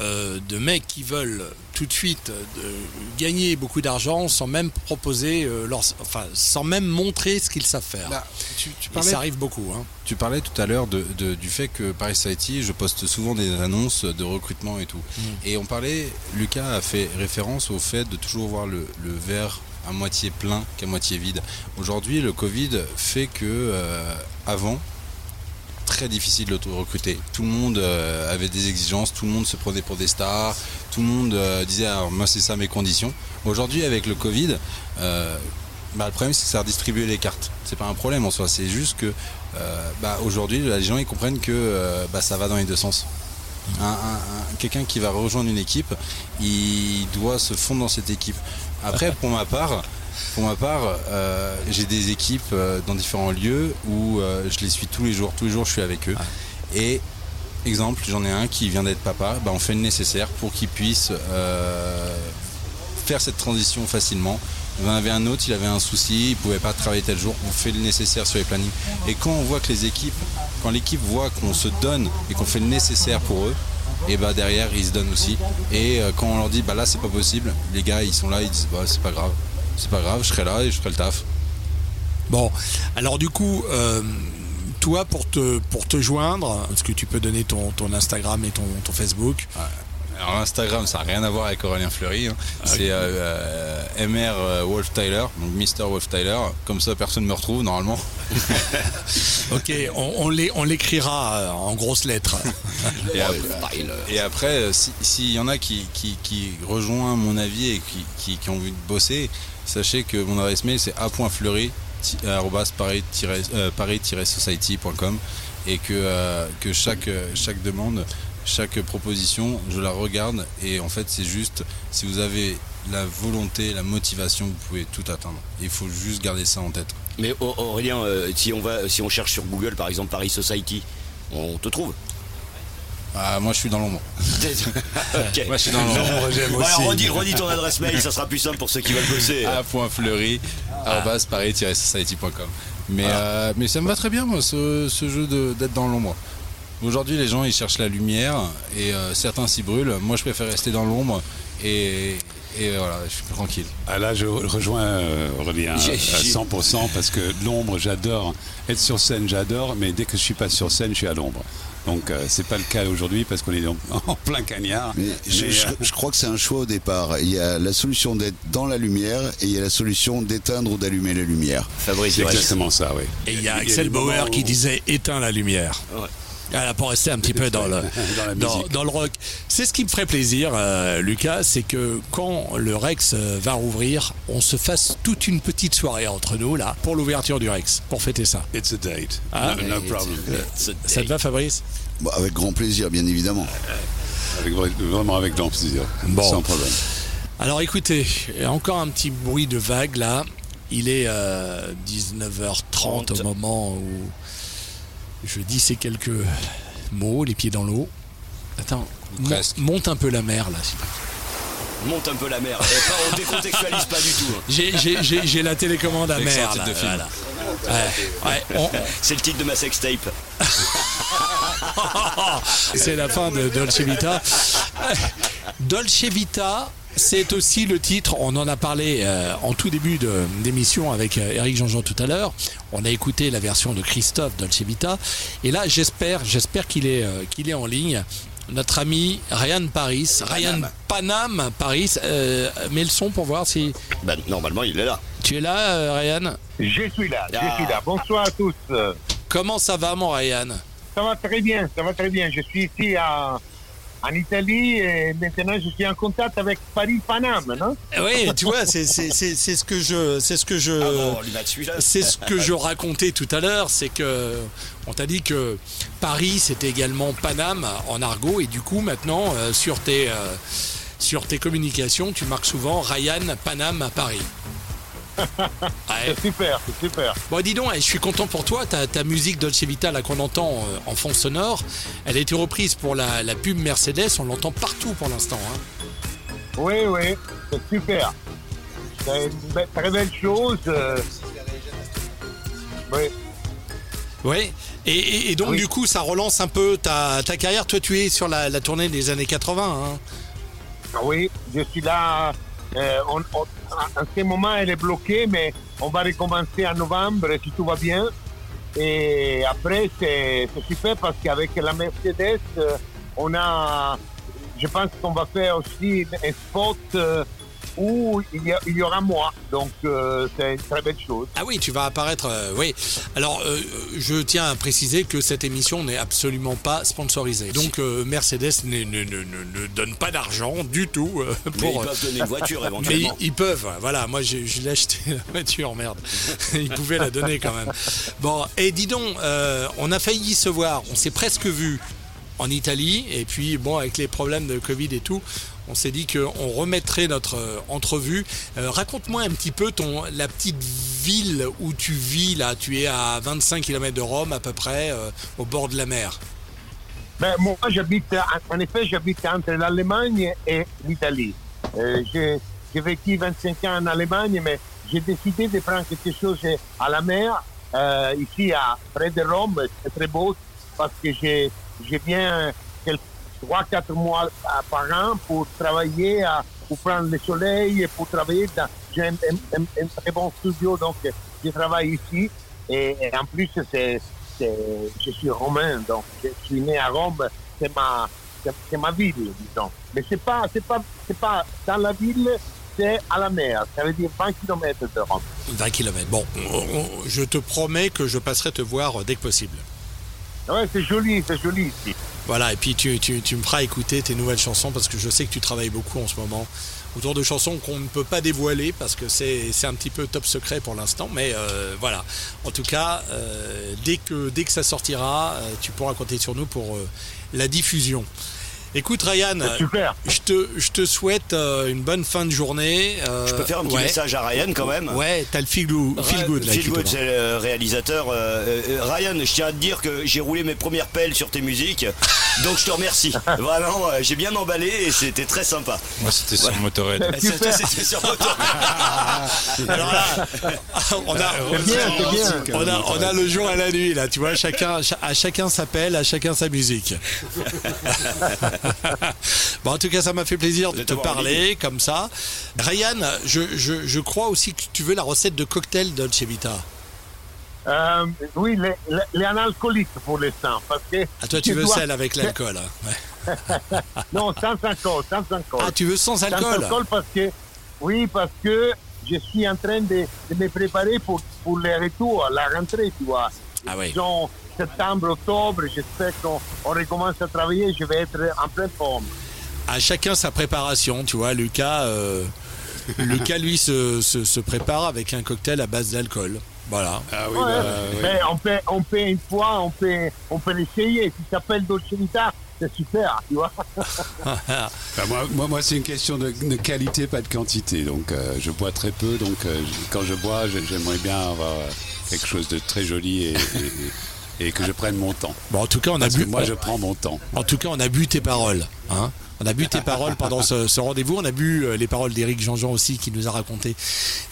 Euh, de mecs qui veulent tout de suite euh, de gagner beaucoup d'argent sans même proposer euh, leur, enfin sans même montrer ce qu'ils savent faire. Bah, tu, Et parlais- ça arrive beaucoup. Hein. Tu parlais tout à l'heure de, de- du fait que Paris Society, je poste souvent des annonces de recrutement et tout. Mm. Et on parlait, Lucas a fait référence au fait de toujours voir le, le verre à moitié plein qu'à moitié vide. Aujourd'hui, le Covid fait que euh, avant, très difficile de recruter. Tout le monde euh, avait des exigences, tout le monde se prenait pour des stars, tout le monde euh, disait alors moi c'est ça mes conditions. Aujourd'hui avec le Covid, euh, bah, le problème c'est que ça a les cartes. C'est pas un problème en soi, c'est juste que bah, aujourd'hui les gens ils comprennent que bah, ça va dans les deux sens. Un- un- un- Quelqu'un qui va rejoindre une équipe, il doit se fondre dans cette équipe. Après, pour ma part, pour ma part, euh, j'ai des équipes euh, dans différents lieux où euh, je les suis tous les jours. Tous les jours, je suis avec eux. Et exemple, j'en ai un qui vient d'être papa. Bah, on fait le nécessaire pour qu'il puisse faire cette transition facilement. Il y en avait un autre, il avait un souci, il pouvait pas travailler tel jour. On fait le nécessaire sur les plannings. Et quand on voit que les équipes, quand l'équipe voit qu'on se donne et qu'on fait le nécessaire pour eux, et bah derrière ils se donnent aussi. Et quand on leur dit bah là c'est pas possible, les gars ils sont là, ils disent bah c'est pas grave, c'est pas grave, je serai là et je ferai le taf. Bon, alors du coup, euh, toi pour te pour te joindre, est-ce que tu peux donner ton, ton Instagram et ton, ton Facebook? Alors Instagram, ça n'a rien à voir avec Aurélien Fleury. hein. C'est euh, euh, MR euh, Wolf Tyler, donc Mr. Wolf Tyler. Comme ça, personne ne me retrouve normalement. Ok, on, on l'é- on l'écrira en grosses lettres. Et après, et après, si- s'il y en a qui, qui, qui rejoint mon avis et qui, qui, qui ont envie de bosser, sachez que mon adresse mail c'est a.fleury paris-society.com et que, euh, que chaque, chaque demande, chaque proposition, je la regarde et en fait c'est juste si vous avez la volonté, la motivation, vous pouvez tout atteindre. Il faut juste garder ça en tête. Mais Au- Aurélien, euh, si on va, si on cherche sur Google, par exemple Paris Society, on te trouve. Ah, moi je suis dans l'ombre. Moi je suis dans l'ombre, j'aime Bon, aussi. alors, redis, redis ton adresse mail, ça sera plus simple pour ceux qui veulent bosser. a.fleury arobase paris-society.com. Mais, euh, mais ça me va très bien moi ce, ce jeu d'être dans l'ombre. Aujourd'hui, les gens ils cherchent la lumière et euh, certains s'y brûlent. Moi, je préfère rester dans l'ombre et, et voilà, je suis tranquille. Ah là, je rejoins euh, Aurélien à J'ai- à j'ai- 100% parce que l'ombre, j'adore. Être sur scène, j'adore, mais dès que je suis pas sur scène, je suis à l'ombre. Donc euh, c'est pas le cas aujourd'hui parce qu'on est en, en plein cagnard. Mais je, Mais, je- euh, je crois que c'est un choix au départ. Il y a la solution d'être dans la lumière et il y a la solution d'éteindre ou d'allumer la lumière. Fabrice c'est exactement ça, oui. Et il y a Axel Bauer qui disait éteins la lumière. Voilà, pour rester un petit peu dans le, Dans la dans, musique. dans le rock. C'est ce qui me ferait plaisir, euh, Lucas, c'est que quand le Rex euh, va rouvrir, on se fasse toute une petite soirée entre nous, là, pour l'ouverture du Rex, pour fêter ça. It's a date. Ah, no, no problem. Ça te va, Fabrice? Bon, avec grand plaisir, bien évidemment. Avec, vraiment avec grand plaisir. Bon. Sans problème. Alors écoutez, il y a encore un petit bruit de vague là. Il est euh, 19h30 au moment où je dis ces quelques mots, les pieds dans l'eau. Attends, mon- monte un peu la mer là. s'il te plaît. Monte un peu la mer. Et pas, on décontextualise pas du tout. hein. J'ai- la télécommande à mer titre là. de film. voilà. Ouais, ouais, on- C'est le titre de ma sextape. C'est la fin de Dolce Vita. Dolce Vita, c'est aussi le titre, on en a parlé euh, en tout début de- d'émission avec euh, Eric Jean-Jean tout à l'heure. On a écouté la version de Christophe Dolce Vita. Et là, j'espère, j'espère qu'il est, euh, qu'il est en ligne. Notre ami Ryan Paris, Ryan Panam Paris, euh, mets le son pour voir si. Bah, normalement, il est là. Tu es là, euh, Ryan? Je suis là, je Ah. suis là. Bonsoir à tous. Comment ça va, mon Ryan? Ça va très bien, ça va très bien. Je suis ici à, en Italie et maintenant je suis en contact avec Paris Paname, non? Oui, tu vois, c'est c'est- c'est- c'est ce que je, c'est ce que je, bon, là. c'est ce que je racontais tout à l'heure, c'est que on t'a dit que Paris c'était également Paname en argot et du coup maintenant euh, sur tes euh, sur tes communications tu marques souvent Ryan Paname à Paris. C'est super, c'est super. Bon, dis donc, eh, je suis content pour toi. Ta, ta musique Dolce Vita, là, qu'on entend euh, en fond sonore, elle a été reprise pour la, la pub Mercedes. On l'entend partout pour l'instant. hein. Oui, oui, c'est super. C'est une be- très belle chose. euh. Oui. Oui. Et, et- et donc, du coup, ça relance un peu ta, ta carrière. Toi, tu es sur la, la tournée des années 80. hein. Ah Oui, je suis là. Euh, en ce moment, elle est bloquée, mais on va recommencer en novembre si tout va bien. Et après, c'est c'est super parce qu'avec la Mercedes, euh, on a. Je pense qu'on va faire aussi un spot euh, où il y, a- il y aura moi. Donc, euh, c'est une très belle chose. Ah oui, tu vas apparaître. euh, oui. Alors, euh, je tiens à préciser que cette émission n'est absolument pas sponsorisée. Donc, euh, Mercedes ne, ne- ne- ne- ne donne pas d'argent du tout euh, Mais pour. ils peuvent donner une voiture, Mais éventuellement. ils, ils peuvent. Voilà, moi, j'ai je l'ai acheté la voiture, merde. ils pouvaient la donner quand même. Bon, et dis donc, euh, on a failli se voir. On s'est presque vu en Italie. Et puis, bon, avec les problèmes de Covid et tout. On s'est dit qu'on remettrait notre euh, entrevue. Euh, Raconte-moi un petit peu ton, la petite ville où tu vis là. Tu es à 25 km de Rome à peu près, euh, au bord de la mer. Ben, moi, j'habite, en- effet, j'habite entre l'Allemagne et l'Italie. J'ai, vécu 25 ans en Allemagne, mais j'ai décidé de prendre quelque chose à la mer, ici, à, près de Rome. C'est très beau parce que j'ai, j'ai bien quelques 3-4 mois à- par an pour travailler, à- pour prendre le soleil et pour travailler dans, j'ai un, très bon studio, donc je travaille ici. Et, en plus, c'est, je suis romain, donc je suis né à Rome, c'est ma, c'est, ma ville, disons. Mais c'est pas, c'est pas, c'est pas dans la ville, c'est à la mer. Ça veut dire 20 km de Rome. 20 km. Bon, on- on- je te promets que je passerai te voir dès que possible. C'est joli, c'est joli ici. Voilà, et puis tu, me feras écouter tes nouvelles chansons parce que je sais que tu travailles beaucoup en ce moment autour de chansons qu'on ne peut pas dévoiler parce que c'est un petit peu top secret pour l'instant. Mais euh, voilà, en tout cas, euh, dès, que, ça sortira, euh, tu pourras compter sur nous pour la diffusion. Écoute Ryan, super. je te, je te souhaite euh, une bonne fin de journée. euh, Je peux faire un petit ouais. message à Ryan quand même Ouais, t'as le feel good, feel good là. Écoute-moi. Good, c'est le réalisateur. Euh, Ryan, je tiens à te dire que j'ai roulé mes premières pelles sur tes musiques, donc je te remercie. Vraiment, j'ai bien emballé et c'était très sympa. Moi, c'était sur Voilà. Motorhead. C'était sur Motorhead. Alors là, on a, on a, on a le jour et la nuit là, tu vois, chacun, cha- à chacun s'appelle, à chacun sa musique. bon, en tout cas, ça m'a fait plaisir de te parler comme ça. Ryan, je, je, je crois aussi que tu veux la recette de cocktail Dolce Vita. Euh, oui, les, les, les analcooliques pour l'instant. Parce que Ah, toi, tu veux dois- celle avec l'alcool. hein. Ouais. non, sans alcool, sans alcool. Ah, tu veux sans Sans alcool? alcool parce que, oui, parce que je suis en train de, de me préparer pour, pour le retour, la rentrée, tu vois. Ah oui. Septembre, octobre, j'espère qu'on on recommence à travailler, je vais être en pleine forme. À chacun sa préparation, tu vois. Lucas, euh, Lucas lui, se, se, se prépare avec un cocktail à base d'alcool. Voilà. Ah oui, Ouais, bah, oui. on peut, on peut une fois, on peut, on peut l'essayer. Si ça s'appelle Dolce Vita, c'est super, tu vois. Enfin, moi, moi, moi, c'est une question de, de qualité, pas de quantité. Donc, euh, je bois très peu. Donc, euh, quand je bois, j'aimerais bien avoir quelque chose de très joli et, et- et que je prenne mon temps. Bon, en tout cas, on a que bu. moi, je prends mon temps. En tout cas, on a bu tes paroles. Hein on a bu tes paroles pendant ce, ce rendez-vous. On a bu euh, les paroles d'Éric Jean-Jean aussi, qui nous a raconté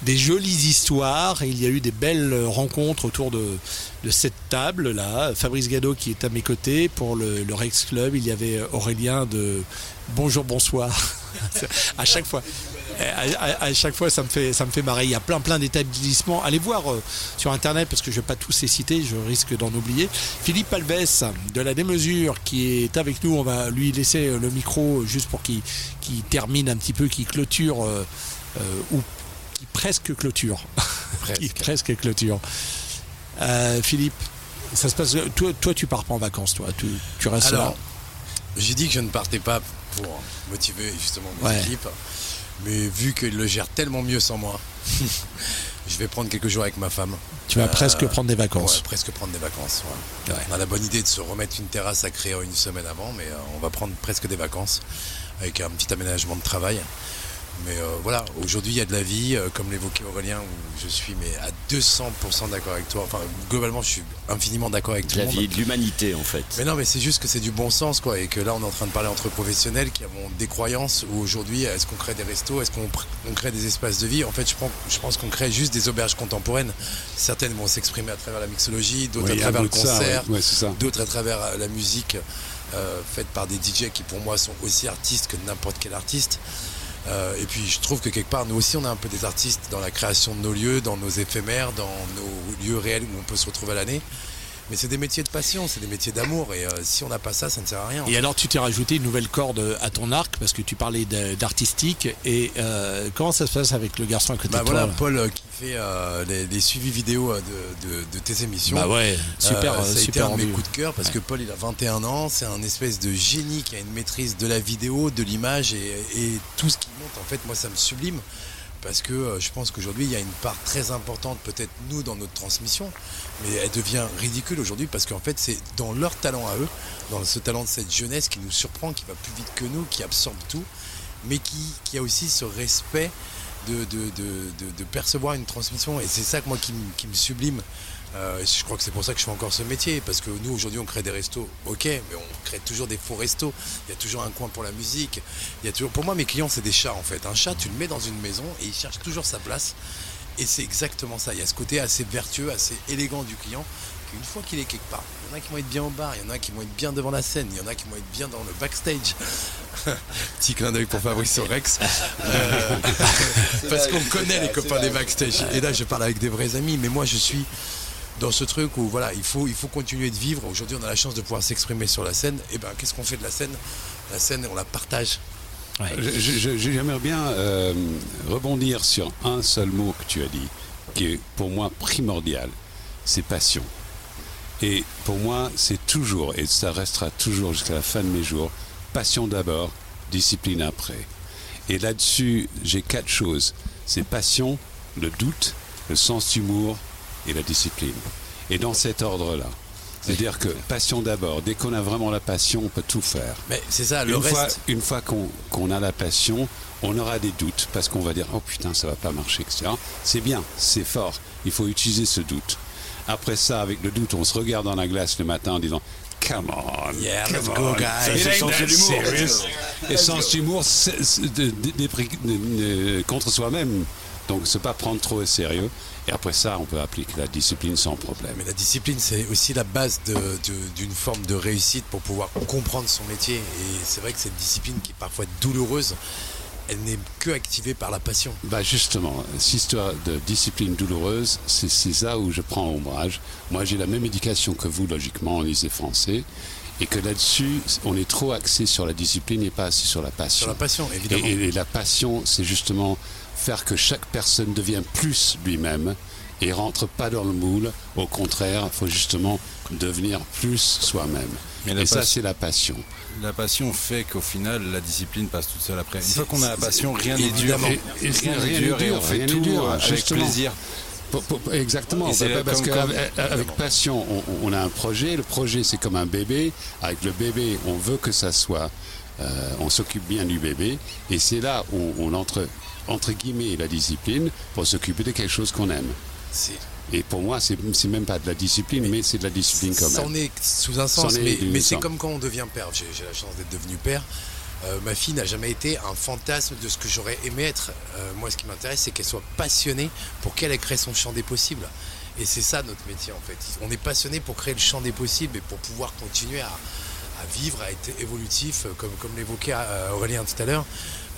des jolies histoires. Et il y a eu des belles rencontres autour de, de cette table là. Fabrice Gado qui est à mes côtés pour le, le Rex Club. Il y avait Aurélien de Bonjour Bonsoir. à chaque fois. À, à- à chaque fois, ça me fait, ça me fait marrer. Il y a plein, plein d'établissements. Allez voir euh, sur internet parce que je vais pas tous les citer, je risque d'en oublier. Philippe Alves de la Démesure qui est avec nous. On va lui laisser euh, le micro juste pour qu'il termine un petit peu, qu'il clôture euh, euh, ou qui presque clôture. presque clôture. Euh, Philippe, ça se passe. Toi, toi, tu pars pas en vacances, toi. Tu, tu restes là. Alors, j'ai dit que je ne partais pas pour motiver justement mes Ouais. équipes, mais vu qu'ils le gèrent tellement mieux sans moi, je vais prendre quelques jours avec ma femme. Tu vas presque prendre des vacances. ouais, presque prendre des vacances. ouais. On a la bonne idée de se remettre une terrasse à créer une semaine avant, mais euh, on va prendre presque des vacances avec un petit aménagement de travail. Mais euh, voilà, aujourd'hui il y a de la vie, euh, comme l'évoquait Aurélien, où je suis mais à 200% d'accord avec toi. Enfin, globalement, je suis infiniment d'accord avec tout La le monde. vie, de l'humanité en fait. Mais non, mais c'est juste que c'est du bon sens, quoi. Et que là, on est en train de parler entre professionnels qui avons des croyances où aujourd'hui, est-ce qu'on crée des restos, est-ce qu'on on crée des espaces de vie? En fait, je pense, je pense qu'on crée juste des auberges contemporaines. Certaines vont s'exprimer à travers la mixologie, d'autres Oui, à travers le concert, ouais. Ouais, c'est ça. d'autres à travers euh, la musique euh, faite par des DJ qui, pour moi, sont aussi artistes que n'importe quel artiste. Euh, et puis je trouve que quelque part, nous aussi, on a un peu des artistes dans la création de nos lieux, dans nos éphémères, dans nos lieux réels où on peut se retrouver à l'année. Mais c'est des métiers de passion, c'est des métiers d'amour. Et euh, si on n'a pas ça, ça ne sert à rien. Et alors, tu t'es rajouté une nouvelle corde à ton arc parce que tu parlais d'artistique. Et euh, comment ça se passe avec le garçon à côté Bah de toi voilà, là Paul euh, qui fait euh, les, les suivis vidéo euh, de, de- de tes émissions. Bah ouais, super, ça a été super un de mes coups de cœur parce Ouais. que Paul il a 21 ans, c'est un espèce de génie qui a une maîtrise de la vidéo, de l'image et, et tout ce qui monte. En fait, moi ça me sublime parce que euh, je pense qu'aujourd'hui il y a une part très importante, peut-être nous dans notre transmission, mais elle devient ridicule aujourd'hui parce qu'en fait c'est dans leur talent à eux, dans ce talent de cette jeunesse qui nous surprend, qui va plus vite que nous, qui absorbe tout, mais qui, a aussi ce respect de, percevoir une transmission. Et c'est ça que moi qui me sublime. Euh, je crois que c'est pour ça que je fais encore ce métier. Parce que nous, aujourd'hui, on crée des restos, ok, mais on crée toujours des faux restos. Il y a toujours un coin pour la musique. Il y a toujours... Pour moi, mes clients, c'est des chats, en fait. Un chat, tu le mets dans une maison et il cherche toujours sa place. Et c'est exactement ça. Il y a ce côté assez vertueux, assez élégant du client, qu'une fois qu'il est quelque part, il y en a qui vont être bien au bar, il y en a qui vont être bien devant la scène, il y en a qui vont être bien dans le backstage. Petit clin d'œil pour Fabrice Rex. Euh, parce qu'on connaît les copains des backstage. Et là, je parle avec des vrais amis, mais moi, je suis dans ce truc où voilà, il faut, il faut continuer de vivre. Aujourd'hui, on a la chance de pouvoir s'exprimer sur la scène. Et ben, qu'est-ce qu'on fait de la scène? La scène, on la partage. J'aimerais bien euh, rebondir sur un seul mot que tu as dit, qui est pour moi primordial, c'est passion. Et pour moi, c'est toujours, et ça restera toujours jusqu'à la fin de mes jours, passion d'abord, discipline après. Et là-dessus, j'ai quatre choses. C'est passion, le doute, le sens d'humour et la discipline. Et dans cet ordre-là. C'est-à-dire que passion d'abord. Dès qu'on a vraiment la passion, on peut tout faire. Mais c'est ça, le une reste- Fois, une fois qu'on qu'on a la passion, on aura des doutes parce qu'on va dire oh putain ça va pas marcher, etc. C'est bien, c'est fort. Il faut utiliser ce doute. Après ça, avec le doute, on se regarde dans la glace le matin en disant Come on, Yeah, come let's on. go, guys. Ça, sens serious. Et sens d'humour contre soi-même. Donc, c'est pas prendre trop au sérieux. Et après ça, on peut appliquer la discipline sans problème. Mais la discipline, c'est aussi la base d'une forme de réussite pour pouvoir comprendre son métier. Et c'est vrai que cette discipline qui est parfois douloureuse, elle n'est que activée par la passion. Bah justement, cette histoire de discipline douloureuse, c'est ça où je prends ombrage. Moi, j'ai la même éducation que vous, logiquement, en lycée français. Et que là-dessus, on est trop axé sur la discipline et pas assez sur la passion. Sur la passion, évidemment. Et la passion, c'est justement faire que chaque personne devienne plus lui-même et rentre pas dans le moule. Au contraire, il faut justement devenir plus soi-même. Et ça, c'est la passion. La passion fait qu'au final, la discipline passe toute seule après. Une fois qu'on a la passion, rien n'est dur. Et- et Rien n'est dur et on fait rien tout dur, avec justement. plaisir. Exactement, parce qu'avec passion, on, on a un projet. Le projet, c'est comme un bébé. Avec le bébé, on veut que ça soit, euh, on s'occupe bien du bébé. Et c'est là où on entre, entre guillemets, la discipline pour s'occuper de quelque chose qu'on aime. Et pour moi, c'est même pas de la discipline, mais c'est de la discipline quand même. C'en est sous un sens, mais, c'est comme quand on devient père. J'ai la chance d'être devenu père. Euh, ma fille n'a jamais été un fantasme de ce que j'aurais aimé être. Euh, moi, ce qui m'intéresse, c'est qu'elle soit passionnée pour qu'elle ait créé son champ des possibles. Et c'est ça notre métier, en fait. On est passionné pour créer le champ des possibles et pour pouvoir continuer à, à vivre, à être évolutif, euh, comme, comme l'évoquait Aurélien tout à l'heure.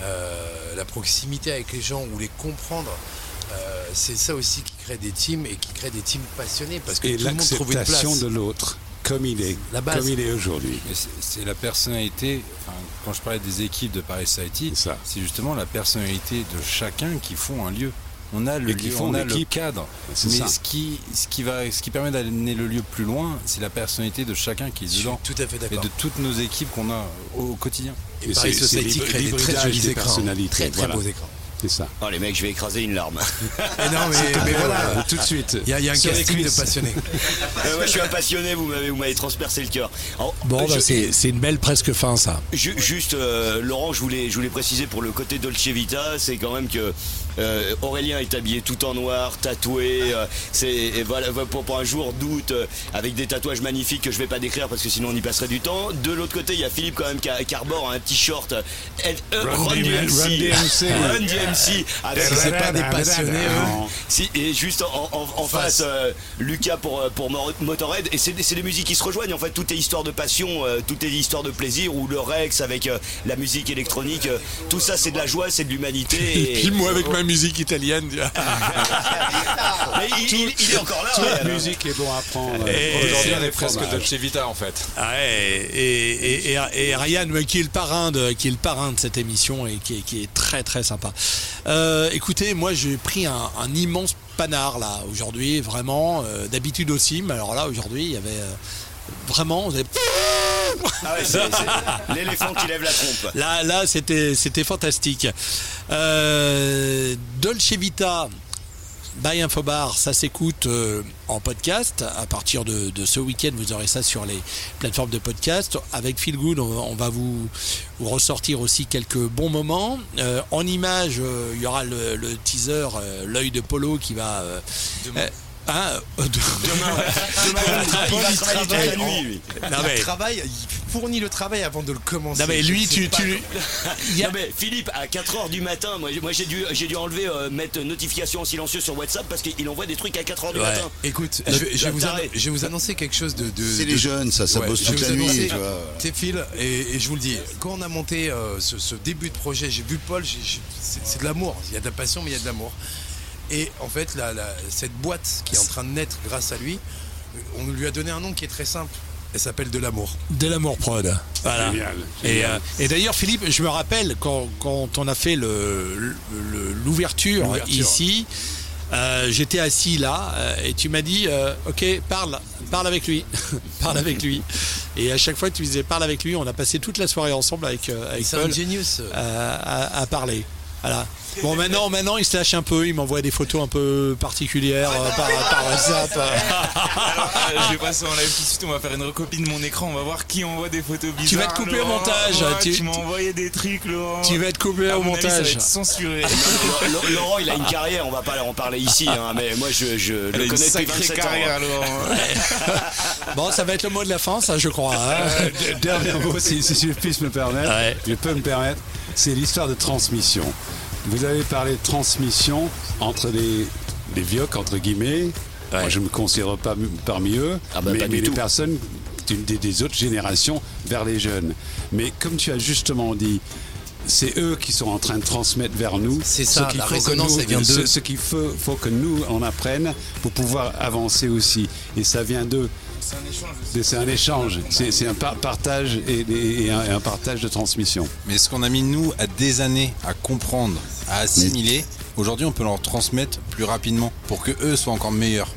Euh, la proximité avec les gens ou les comprendre. euh, c'est ça aussi qui crée des teams et qui crée des teams passionnés parce que Et tout le monde trouve une place. l'acceptation de l'autre, comme il est, La base. comme il est aujourd'hui. C'est- la personnalité, enfin, quand je parlais des équipes de Paris Society, c'est justement la personnalité de chacun qui font un lieu. On a le lieu, on a le cadre. Mais ça. ce qui, ce, qui va, ce qui permet d'amener le lieu plus loin, c'est la personnalité de chacun qui est suis dedans. tout à fait Et de toutes nos équipes qu'on a au quotidien. Et Paris c'est- Society crée des très jolis des écrans. personnalités, Très très voilà. beaux écrans. C'est ça. Oh les mecs, je vais écraser une larme. Mais non, mais, mais voilà. Tout de suite. Il y a, il y a un Sur casting de cuisses. passionnés. Euh, moi, je suis un passionné, vous m'avez, transpercé le cœur. Alors, Bon, euh, bah, c'est c'est une belle presque fin, ça. Ju- Juste, euh, Laurent, je voulais, je voulais préciser pour le côté Dolce Vita, c'est quand même que euh, Aurélien est habillé tout en noir, tatoué. euh, c'est voilà pour, pour un jour d'août euh, avec des tatouages magnifiques que je vais pas décrire parce que sinon on y passerait du temps. De l'autre côté, il y a Philippe quand même qui, a- qui arbore un t-shirt euh, euh, Run DMC. Run DMC. Avec- C'est pas des passionnés. Si, et juste en, en- en face, Lucas pour, pour Mo- Motorhead. Et c'est des- musiques qui se rejoignent. En fait, tout est histoire de passion, tout est histoire de plaisir. Ou le Rex avec la musique électronique. tout ça, c'est de la joie, c'est de l'humanité. Et puis moi avec ma musique italienne. Mais il, il- il est encore là. Toute ouais. musique est bon à prendre. Et- Aujourd'hui, on est presque fromage. Dolce Vita en fait. Ouais, et, et, et, et Ryan, qui est le parrain de, qui est le parrain de cette émission et qui est, qui est très très sympa. Euh, écoutez, moi j'ai pris un, un immense panard là aujourd'hui, vraiment. euh, D'habitude aussi, mais alors là aujourd'hui il y avait euh, vraiment. vous avez- Ah ouais, c'est- c'est l'éléphant qui lève la trompe. Là, là, c'était, c'était fantastique. Euh, Dolce Vita by Infobar, ça s'écoute euh, en podcast. À partir de, de ce week-end, vous aurez ça sur les plateformes de podcast. Avec Feel Good, on, on va vous, vous ressortir aussi quelques bons moments. Euh, en image, il y aura le, le teaser, l'œil de Polo qui va. Hein, Il lui. Travaille, il fournit le travail avant de le commencer. Non, mais lui, tu- tu- Non mais Philippe, à 4h du matin, moi, j'ai- moi j'ai dû, enlever euh, mettre notification en silencieux sur WhatsApp parce qu'il envoie des trucs à 4h du Ouais. matin. Écoute, je, vais- je vais le vous taré. annon- je vais vous annoncer quelque chose de. de- C'est de- les jeunes, ça, ça Ouais, bosse toute la nuit, annoncer, tu vois. t'es Phil, et, et je vous le dis, quand on a monté euh, ce, ce début de projet, j'ai vu Paul, c'est c'est de l'amour. Il y a de la passion, mais il y a de l'amour. Et en fait, la- la- cette boîte qui est en train de naître grâce à lui, on lui a donné un nom qui est très simple. Elle s'appelle De l'amour. De l'amour prod. Voilà. Génial, Et, euh, et d'ailleurs, Philippe, je me rappelle quand, quand on a fait le- le- l'ouverture L'ouverture. ici, euh, j'étais assis là euh, et tu m'as dit euh, Ok, parle, parle avec lui. parle avec lui. Et à chaque fois que tu disais parle avec lui, on a passé toute la soirée ensemble avec, euh, avec C'est un Paul genius. euh, à, à parler. Voilà. Bon, maintenant, maintenant, il se lâche un peu. Il m'envoie des photos un peu particulières euh, par, par WhatsApp. Alors, euh, je vais passer en live tout de suite, on va faire une recopie de mon écran, on va voir qui envoie des photos bizarres. Tu vas te couper au montage, tu- tu m'as envoyé des trucs, Laurent. Tu vas être coupé À au mon avis, ça va montage. être censuré. Laurent- Laurent, il a une carrière, on va pas en parler ici, hein, mais moi je, le connais depuis sacrée 27 carrière, ans. Laurent. Bon, ça va être le mot de la fin, ça, je crois. hein. Euh, Dernier mot, si, si je puisse me permettre, je peux me permettre, c'est l'histoire de transmission. Vous avez parlé de transmission entre les, les vieux, entre guillemets. Moi, je ne me considère pas parmi eux, Ah bah, mais, pas du mais les personnes des, des autres générations vers les jeunes. Mais comme tu as justement dit, c'est eux qui sont en train de transmettre vers nous. C'est ce ça, qu'il la faut que nous- vient ce-. Ce qu'il faut, faut que nous, on apprenne pour pouvoir avancer aussi. Et ça vient d'eux. C'est un échange, c'est un par- partage et, et- et un, et un partage de transmission. Mais ce qu'on a mis nous à des années à comprendre, à assimiler, aujourd'hui on peut leur transmettre plus rapidement pour que eux soient encore meilleurs.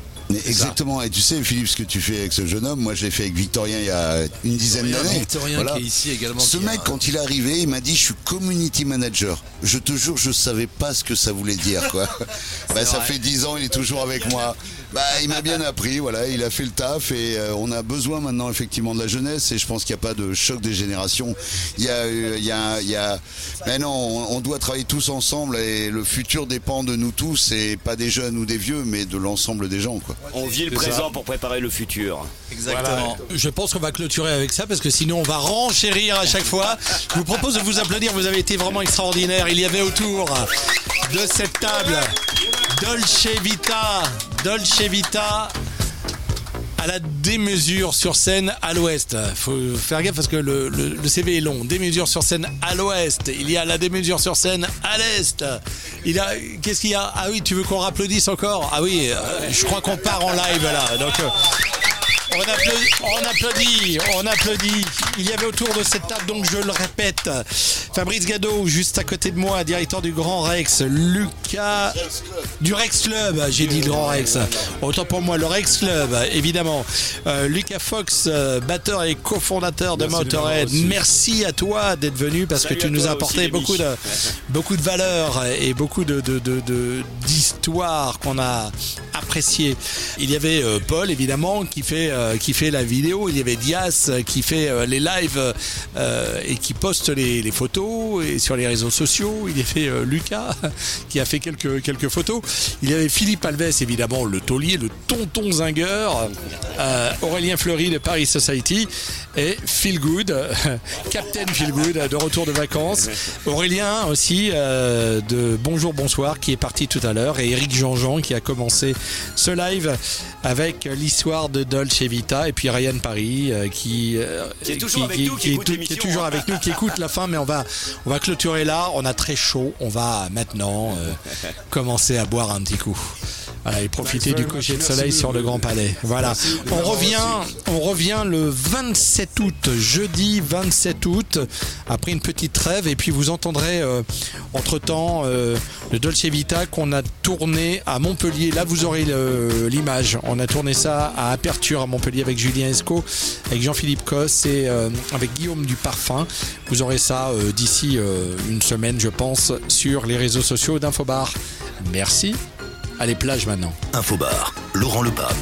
Exactement, et tu sais Philippe ce que tu fais avec ce jeune homme, moi je l'ai fait avec Victorien il y a une dizaine d'années. Victorien qui est ici également, Ce mec a- quand il est arrivé, il m'a dit je suis community manager. Je te jure, je savais pas ce que ça voulait dire quoi. bah, ça vrai. fait dix ans, il est toujours avec moi. Bah il m'a bien appris, voilà, il a fait le taf et euh, on a besoin maintenant effectivement de la jeunesse et je pense qu'il n'y a pas de choc des générations. Il y a, euh, il y a, il y a... Mais non, on, on doit travailler tous ensemble et le futur dépend de nous tous et pas des jeunes ou des vieux, mais de l'ensemble des gens quoi. On vit le présent pour préparer le futur. Voilà. Je pense qu'on va clôturer avec ça parce que sinon on va renchérir à chaque fois. Je vous propose de vous applaudir, vous avez été vraiment extraordinaire. Il y avait autour de cette table Dolce Vita, Dolce Vita à la démesure sur scène à l'ouest. Faut faire gaffe parce que le, CV est long. Démesure sur scène à l'ouest. Il y a la démesure sur scène à l'est. Il a qu'est-ce qu'il y a? Ah oui, tu veux qu'on rapplaudisse encore? Ah oui, euh, je crois qu'on part en live là. Euh, on applaudit, on applaudit, on applaudit. Il y avait autour de cette table, donc je le répète, Fabrice Gado, juste à côté de moi, directeur du Grand Rex, Lucas du Rex Club, j'ai dit le Grand Rex. Autant pour moi, le Rex Club, évidemment. Euh, Lucas Fox, euh, batteur et cofondateur de Motorhead. Merci à toi d'être venu parce Salut que tu nous as apporté beaucoup de, beaucoup de valeurs et beaucoup de, de- de- de- d'histoires qu'on a appréciées. Il y avait euh, Paul, évidemment, qui fait, euh, qui fait la vidéo. Il y avait Dias euh, qui fait euh, les lives euh, et qui poste les, photos et sur les réseaux sociaux. Il y avait euh, Lucas qui a fait quelques, quelques photos. Il y avait Philippe Alves, évidemment, le taulier, le tonton zingueur. euh, Aurélien Fleury de Paris Society et Feel Good, euh, Captain Feel Good de retour de vacances. Aurélien aussi euh, de Bonjour Bonsoir qui est parti tout à l'heure et Eric Jean-Jean qui a commencé ce live avec l'histoire de Dolce Et puis Ryan Paris euh, qui, euh, Qui est toujours avec nous, qui écoute la fin, mais on va, on va clôturer là. On a très chaud. On va maintenant euh, commencer à boire un petit coup. Voilà, et profiter du coucher de soleil sur le Grand Palais. Voilà. On revient, on revient le 27 août, jeudi 27 août, après une petite trêve. Et puis vous entendrez entre temps le Dolce Vita qu'on a tourné à Montpellier. Là, vous aurez l'image. On a tourné ça à Aperture à Montpellier avec Julien Esco, avec Jean-Philippe Cosse et euh, avec Guillaume du Parfum. Vous aurez ça euh, d'ici euh, une semaine, je pense, sur les réseaux sociaux d'Infobar. Merci. Allez, plage maintenant. Infobar, Laurent Lepape.